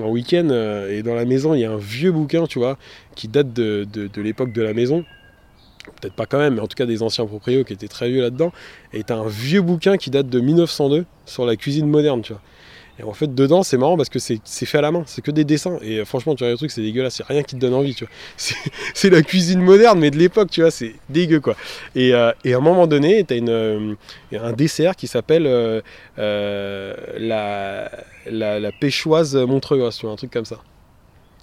en week-end et dans la maison, il y a un vieux bouquin, tu vois, qui date de, de- de l'époque de la maison. Peut-être pas quand même, mais en tout cas des anciens proprios qui étaient très vieux là-dedans. Et t'as un vieux bouquin qui date de 1902 sur la cuisine moderne, tu vois. Et en fait, dedans, c'est marrant parce que c'est fait à la main, c'est que des dessins. Et euh, franchement, tu vois, le truc, c'est dégueulasse, c'est rien qui te donne envie, tu vois. C'est- la cuisine moderne, mais de l'époque, tu vois, c'est dégueu, quoi. Et, euh, et à un moment donné, t'as une, euh, un dessert qui s'appelle la, la, la pêchoise montreuilloise, tu vois, un truc comme ça.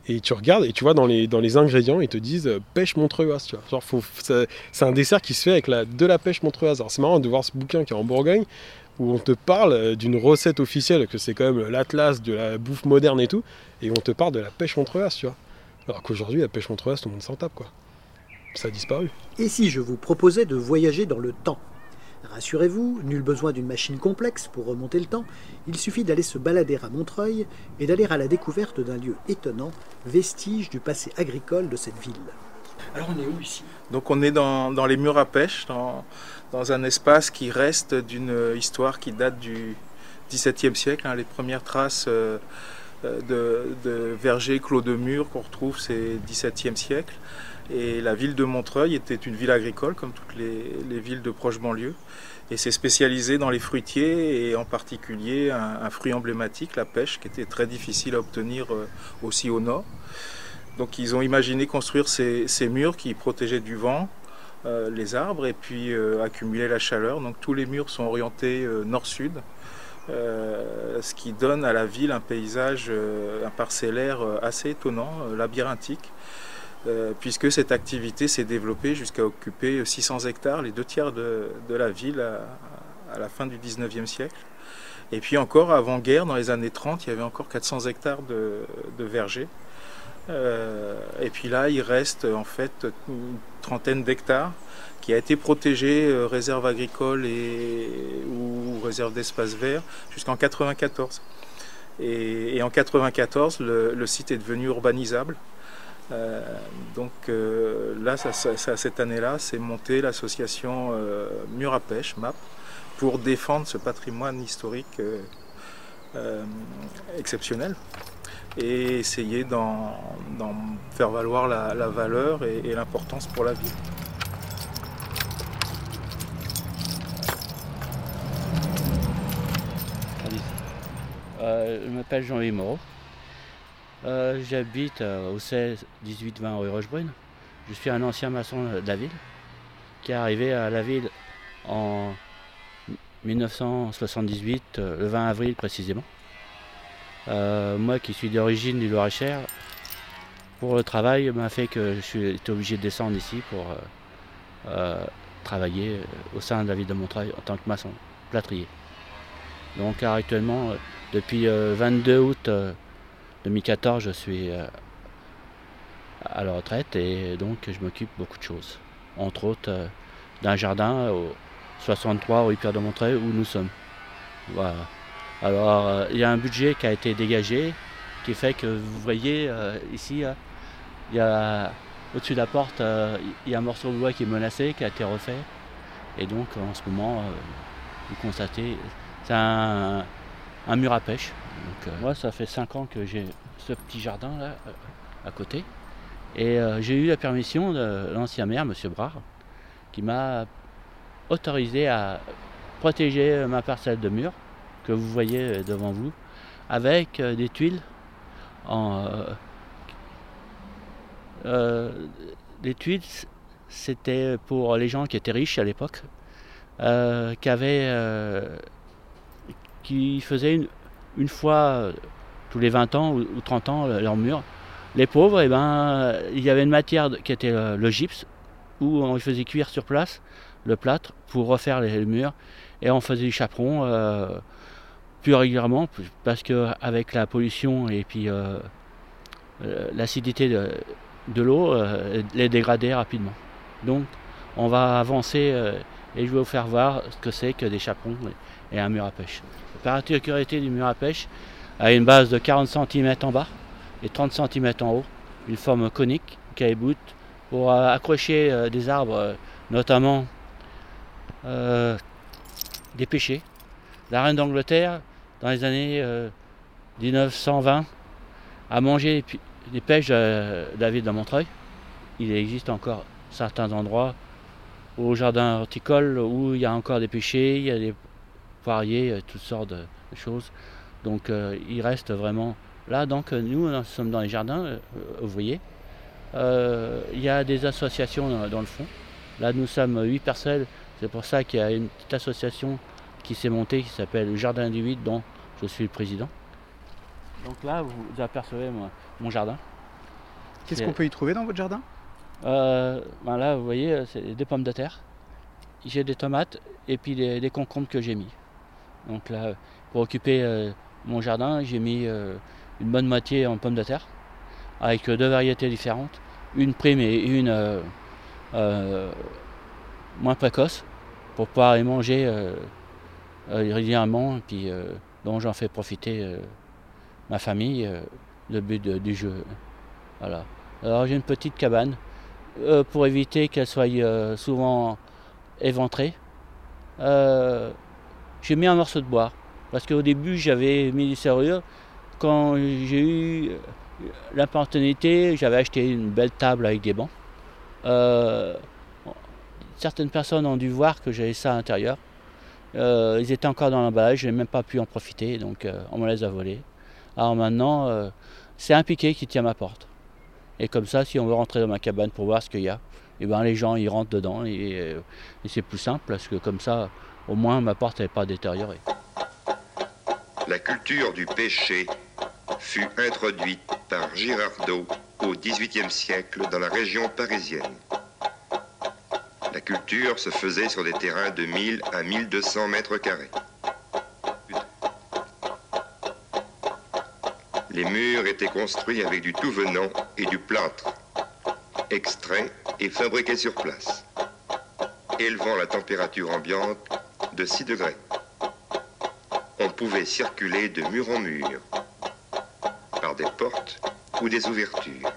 Et tu regardes et tu vois dans les, dans les ingrédients, ils te disent pêche montreuilloise, tu vois. C'est un dessert qui se fait avec la, de la pêche montreuilloise. Alors, c'est marrant de voir ce bouquin qui est en Bourgogne, où on te parle euh, d'une recette officielle, que c'est quand même l'atlas de la bouffe moderne et tout, et on te parle de la pêche montreuilloise, tu vois. Alors qu'aujourd'hui, la pêche montreuilloise, tout le monde s'en tape, quoi. Ça a disparu. Et si je vous proposais de voyager dans le temps? Rassurez-vous, nul besoin d'une machine complexe pour remonter le temps, il suffit d'aller se balader à Montreuil et d'aller à la découverte d'un lieu étonnant, vestige du passé agricole de cette ville. Alors on est où ici? Donc on est dans, dans les murs à pêche, dans, dans, un espace qui reste d'une histoire qui date du XVIIe siècle. Hein. les premières traces euh, de, de vergers clos de murs qu'on retrouve, c'est XVIIe siècle. Et la ville de Montreuil était une ville agricole, comme toutes les, les villes de proche banlieue. Et c'est spécialisé dans les fruitiers et en particulier un, un, fruit emblématique, la pêche, qui était très difficile à obtenir euh, aussi au nord. Donc ils ont imaginé construire ces, murs qui protégeaient du vent euh, les arbres et puis euh, accumuler la chaleur. Donc tous les murs sont orientés euh, nord-sud, euh, ce qui donne à la ville un paysage, un parcellaire assez étonnant, labyrinthique. puisque cette activité s'est développée jusqu'à occuper 600 hectares, les deux tiers de, la ville à, la fin du 19e siècle. Et puis encore avant-guerre, dans les années 30, il y avait encore 400 hectares de vergers. Euh, et puis là, il reste en fait une trentaine d'hectares qui a été protégé euh, réserve agricole et, ou réserve d'espace vert jusqu'en 94. Et, en 94, le, site est devenu urbanisable. Euh, donc là, ça, cette année-là, c'est monté l'association Mur à pêche, MAP, pour défendre ce patrimoine historique exceptionnel et essayer d'en faire valoir la, valeur et, l'importance pour la ville. Euh, je m'appelle Jean-Louis Moreau. Euh, J'habite euh, au 16 18 20 rue Rochebrune. Je suis un ancien maçon de la ville qui est arrivé à la ville en 1978, euh, le 20 avril précisément. Euh, moi qui suis d'origine du Loir-et-Cher, pour le travail m'a fait que je suis obligé de descendre ici pour euh, euh, travailler au sein de la ville de Montreuil en tant que maçon, plâtrier. Donc actuellement, depuis le 22 août 2014, je suis à la retraite et donc je m'occupe beaucoup de choses. Entre autres d'un jardin au 63 rue Pierre de Montreuil où nous sommes. Voilà. Alors, euh, il y a un budget qui a été dégagé, qui fait que vous voyez euh, ici, euh, il au-dessus de la porte, il y a un morceau de bois qui est menacé, qui a été refait. Et donc, en ce moment, vous constatez, c'est un, un, mur à pêche. Donc, moi, ça fait 5 ans que j'ai ce petit jardin là, à côté. Et j'ai eu la permission de l'ancien maire, M. Brard, qui m'a autorisé à protéger ma parcelle de mur que vous voyez devant vous, avec euh, des tuiles. Euh, euh, les tuiles, c'était pour les gens qui étaient riches à l'époque, euh, qui avaient. qui faisaient une, une, fois tous les 20 ans ou, ou 30 ans leur mur. Les pauvres, eh ben, il y avait une matière qui était le, gypse, où on faisait cuire sur place le plâtre pour refaire les, murs, et on faisait du chaperon. Euh, plus régulièrement parce que avec la pollution et puis euh, l'acidité de, l'eau euh, les dégrader rapidement. Donc on va avancer euh, et je vais vous faire voir ce que c'est que des chaperons et un mur à pêche. La particularité du mur à pêche a une base de 40 cm en bas et 30 cm en haut, une forme conique qui pour accrocher des arbres, notamment des pêchers. La reine d'Angleterre dans les années euh, 1920 à manger des pêches de la ville de Montreuil. Il existe encore certains endroits au jardin horticole où il y a encore des pêchers, il y a des poiriers, toutes sortes de choses. Donc euh, il reste vraiment là. Donc nous, nous sommes dans les jardins, euh. Euh, il y a des associations dans, le fond. Là, nous sommes huit personnes. C'est pour ça qu'il y a une petite association qui s'est montée qui s'appelle le Jardin du 8 dont je suis le président. Donc là, vous apercevez mon, mon jardin. Qu'est-ce qu'on peut y trouver dans votre jardin? Euh, ben Là, vous voyez, c'est des pommes de terre. J'ai des tomates et puis des, des concombres que j'ai mis. Donc là, pour occuper euh, mon jardin, j'ai mis euh, une bonne moitié en pommes de terre, avec deux variétés différentes, une prime et une euh, euh, moins précoce. pour pouvoir y manger euh, euh, régulièrement. Et puis, euh, donc j'en fais profiter euh, ma famille, euh, le but du jeu. Voilà. Alors j'ai une petite cabane euh, pour éviter qu'elle soit souvent éventrée. J'ai mis un morceau de bois parce qu'au début j'avais mis des serrures. Quand j'ai eu l'opportunité, j'avais acheté une belle table avec des bancs. Certaines personnes ont dû voir que j'avais ça à l'intérieur. Euh, ils étaient encore dans l'emballage, je n'ai même pas pu en profiter, donc euh, on me les a volés. Alors maintenant, euh, c'est un piquet qui tient ma porte. Et comme ça, si on veut rentrer dans ma cabane pour voir ce qu'il y a, eh ben, les gens ils rentrent dedans et, c'est plus simple parce que comme ça, au moins ma porte n'est pas détériorée. La culture du pêcher fut introduite par Girardot au XVIIIe siècle dans la région parisienne. La culture se faisait sur des terrains de 1000 à 1200 mètres carrés. Les murs étaient construits avec du tout venant et du plâtre, extraits et fabriqués sur place, élevant la température ambiante de 6 degrés on pouvait circuler de mur en mur, par des portes ou des ouvertures.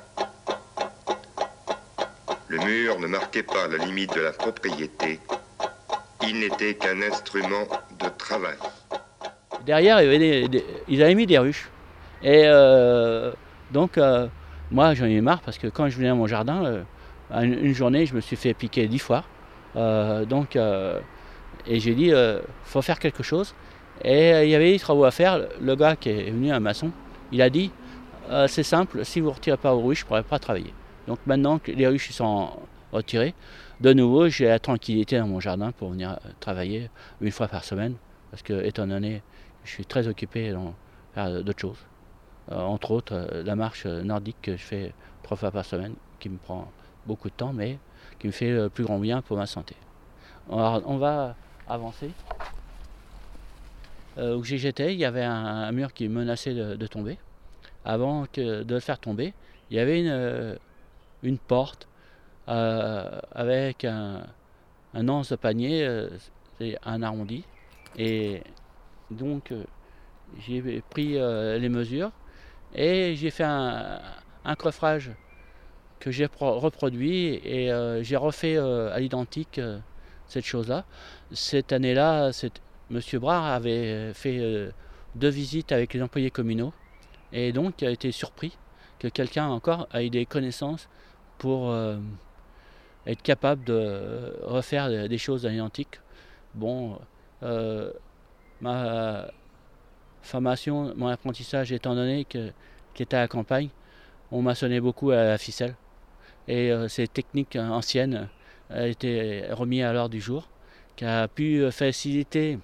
Le mur ne marquait pas la limite de la propriété, il n'était qu'un instrument de travail. Derrière, ils avaient mis des ruches. Et euh, donc, euh, moi, j'en ai marre parce que quand je venais à mon jardin, euh, une, journée, je me suis fait piquer dix fois. Donc, et j'ai dit, il faut faire quelque chose. Et il y avait des travaux à faire. Le gars qui est venu, un maçon, il a dit, c'est simple, si vous ne retirez pas vos ruches, je ne pourrai pas travailler. Donc maintenant que les ruches sont retirées, de nouveau, j'ai la tranquillité dans mon jardin pour venir euh, travailler une fois par semaine. Parce que, étant donné je suis très occupé dans faire d'autres choses. Euh, entre autres, euh, la marche nordique que je fais trois fois par semaine, qui me prend beaucoup de temps, mais qui me fait le plus grand bien pour ma santé. On va avancer. Euh, où j'étais, il y avait un, mur qui menaçait de, tomber. Avant de le faire tomber, il y avait une, une porte euh, avec un, anse de panier, euh, c'est un arrondi. Et donc, euh, j'ai pris les mesures et j'ai fait un, coffrage que j'ai pro- reproduit et j'ai refait à l'identique cette chose-là. Cette année-là, Monsieur Brard avait fait deux visites avec les employés communaux et donc a été surpris que quelqu'un encore ait des connaissances pour euh, être capable de refaire des- choses à l'identique. Bon, euh, ma formation, mon apprentissage étant donné que était à la campagne, on maçonnait beaucoup à la ficelle. Et euh, ces techniques anciennes euh, étaient remises à l'ordre du jour, qui a pu faciliter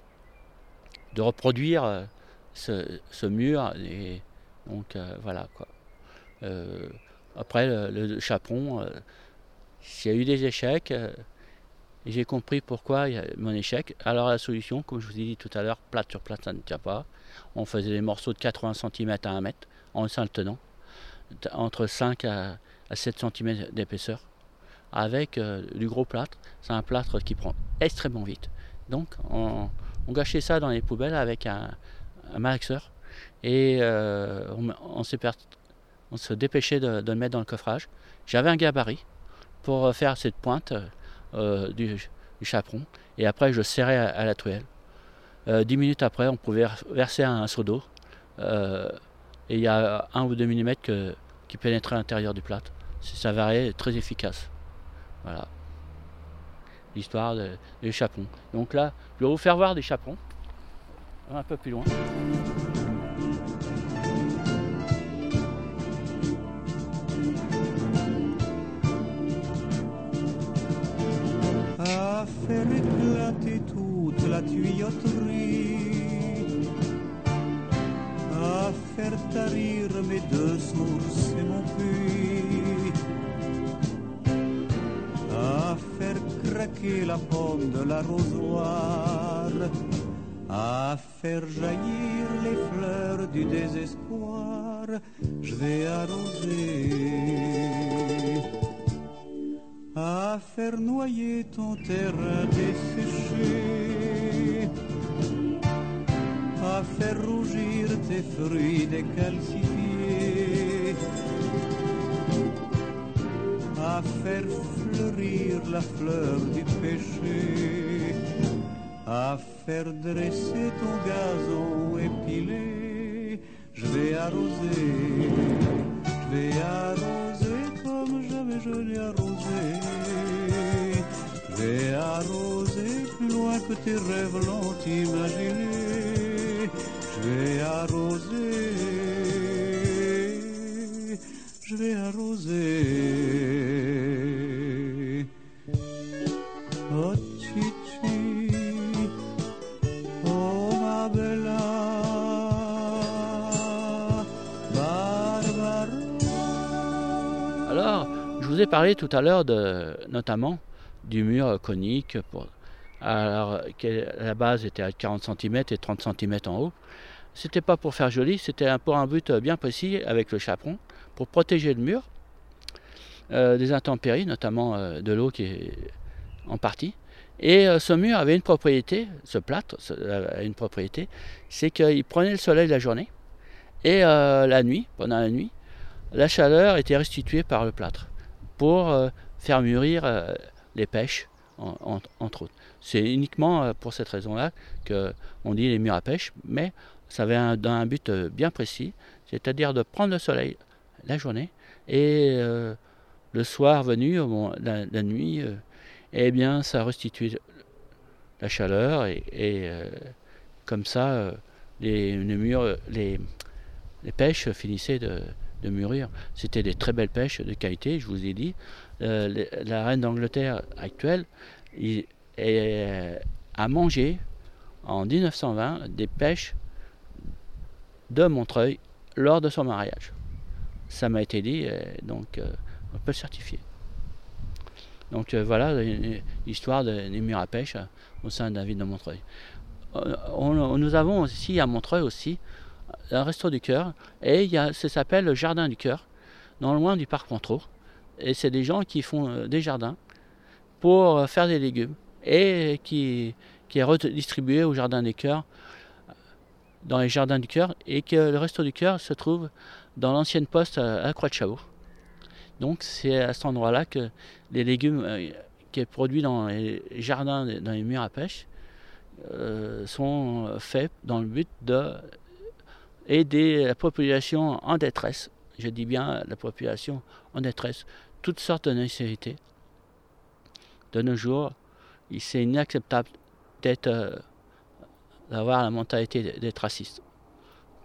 de reproduire ce, ce mur. Et donc voilà quoi. Après le, chaperon, euh, s'il y a eu des échecs, euh, j'ai compris pourquoi il y a mon échec. Alors la solution, comme je vous ai dit tout à l'heure, plate sur plate, ça ne tient pas. On faisait des morceaux de 80 cm à 1 mètre en le tenant, entre 5 à, à 7 cm d'épaisseur, avec euh, du gros plâtre. C'est un plâtre qui prend extrêmement vite. Donc on, gâchait ça dans les poubelles avec un, un et on, on s'est on se dépêchait de, de le mettre dans le coffrage. J'avais un gabarit pour euh, faire cette pointe euh, du, du chaperon et après je serrais à, la truelle. Euh, dix minutes après, on pouvait verser un seau d'eau euh, et il y a un ou deux millimètres qui pénétraient à l'intérieur du plâtre. Ça variait très efficace. Voilà. L'histoire de- des chaperons. Donc là, je vais vous faire voir des chaperons. Un peu plus loin. Mes deux sources et mon puits, à faire craquer la pomme de l'arrosoir, à faire jaillir les fleurs du désespoir, je vais arroser. À faire noyer ton terrain desséché, à faire rougir tes fruits décalcifiés, à faire fleurir la fleur du péché, à faire dresser ton gazon épilé. Je vais arroser, je vais arroser comme jamais je l'ai arrosé. Je vais arroser plus loin que tes rêves l'ont imaginé. Je vais arroser, je vais arroser. Vous ai parlé tout à l'heure de, notamment du mur conique, pour, alors, la base était à 40 cm et 30 cm en haut. C'était pas pour faire joli, c'était pour un but bien précis avec le chaperon, pour protéger le mur euh, des intempéries, notamment euh, de l'eau qui est en partie. Et euh, ce mur avait une propriété, ce plâtre avait une propriété, c'est qu'il prenait le soleil la journée et la nuit, pendant la nuit, la chaleur était restituée par le plâtre pour euh, faire mûrir euh, les pêches, en- en- entre autres. C'est uniquement euh, pour cette raison-là qu'on dit les murs à pêche, mais ça avait un, but bien précis, c'est-à-dire de prendre le soleil la journée et le soir venu, la, nuit, eh bien ça restitue la chaleur et, comme ça les, murs, les pêches finissaient de, de mûrir. C'était des très belles pêches de qualité, je vous ai dit. Euh, la reine d'Angleterre actuelle est- a mangé en 1920 des pêches de Montreuil lors de son mariage. Ça m'a été dit, euh, donc euh, on peut certifier. Donc euh, voilà l'histoire de- des murs à pêche euh, au sein de la ville de Montreuil. Euh, on- nous avons aussi à Montreuil aussi un resto du cœur et il y a, ça s'appelle le jardin du cœur, non loin du parc Montreux. Et c'est des gens qui font euh, des jardins pour euh, faire des légumes et qui, qui est redistribué au jardin des cœurs, dans les jardins du cœur, et que le resto du cœur se trouve dans l'ancienne poste à, à Croix-de-Chaour. Donc c'est à cet endroit-là que les légumes euh, qui est produit dans les jardins, dans les murs à pêche, euh, sont faits dans le but de aider la population en détresse. Je dis bien la population en détresse. Toutes sortes de nécessités. De nos jours, c'est inacceptable euh, d'avoir la mentalité d'être raciste.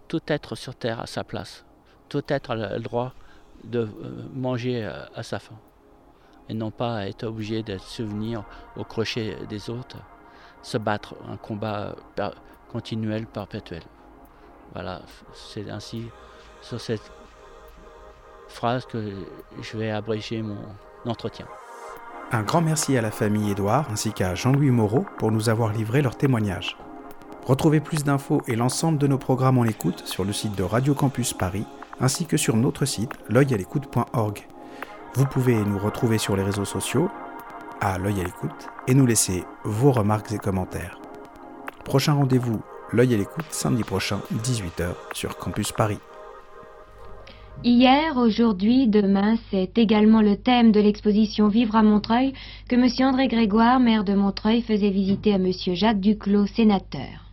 Tout être sur terre à sa place. Tout être a le droit de euh, manger euh, à sa faim. Et non pas être obligé de souvenir au crochet des autres, se battre, un combat continuel, perpétuel. Voilà, c'est ainsi, sur cette phrase que je vais abréger mon entretien. Un grand merci à la famille Édouard ainsi qu'à Jean-Louis Moreau pour nous avoir livré leur témoignage. Retrouvez plus d'infos et l'ensemble de nos programmes en écoute sur le site de Radio Campus Paris ainsi que sur notre site l'œil-à-l'écoute.org. Vous pouvez nous retrouver sur les réseaux sociaux à l'œil à l'écoute et nous laisser vos remarques et commentaires. Prochain rendez-vous, l'œil à l'écoute samedi prochain 18h sur Campus Paris. Hier, aujourd'hui, demain, c'est également le thème de l'exposition Vivre à Montreuil que M. André Grégoire, maire de Montreuil, faisait visiter à M. Jacques Duclos, sénateur.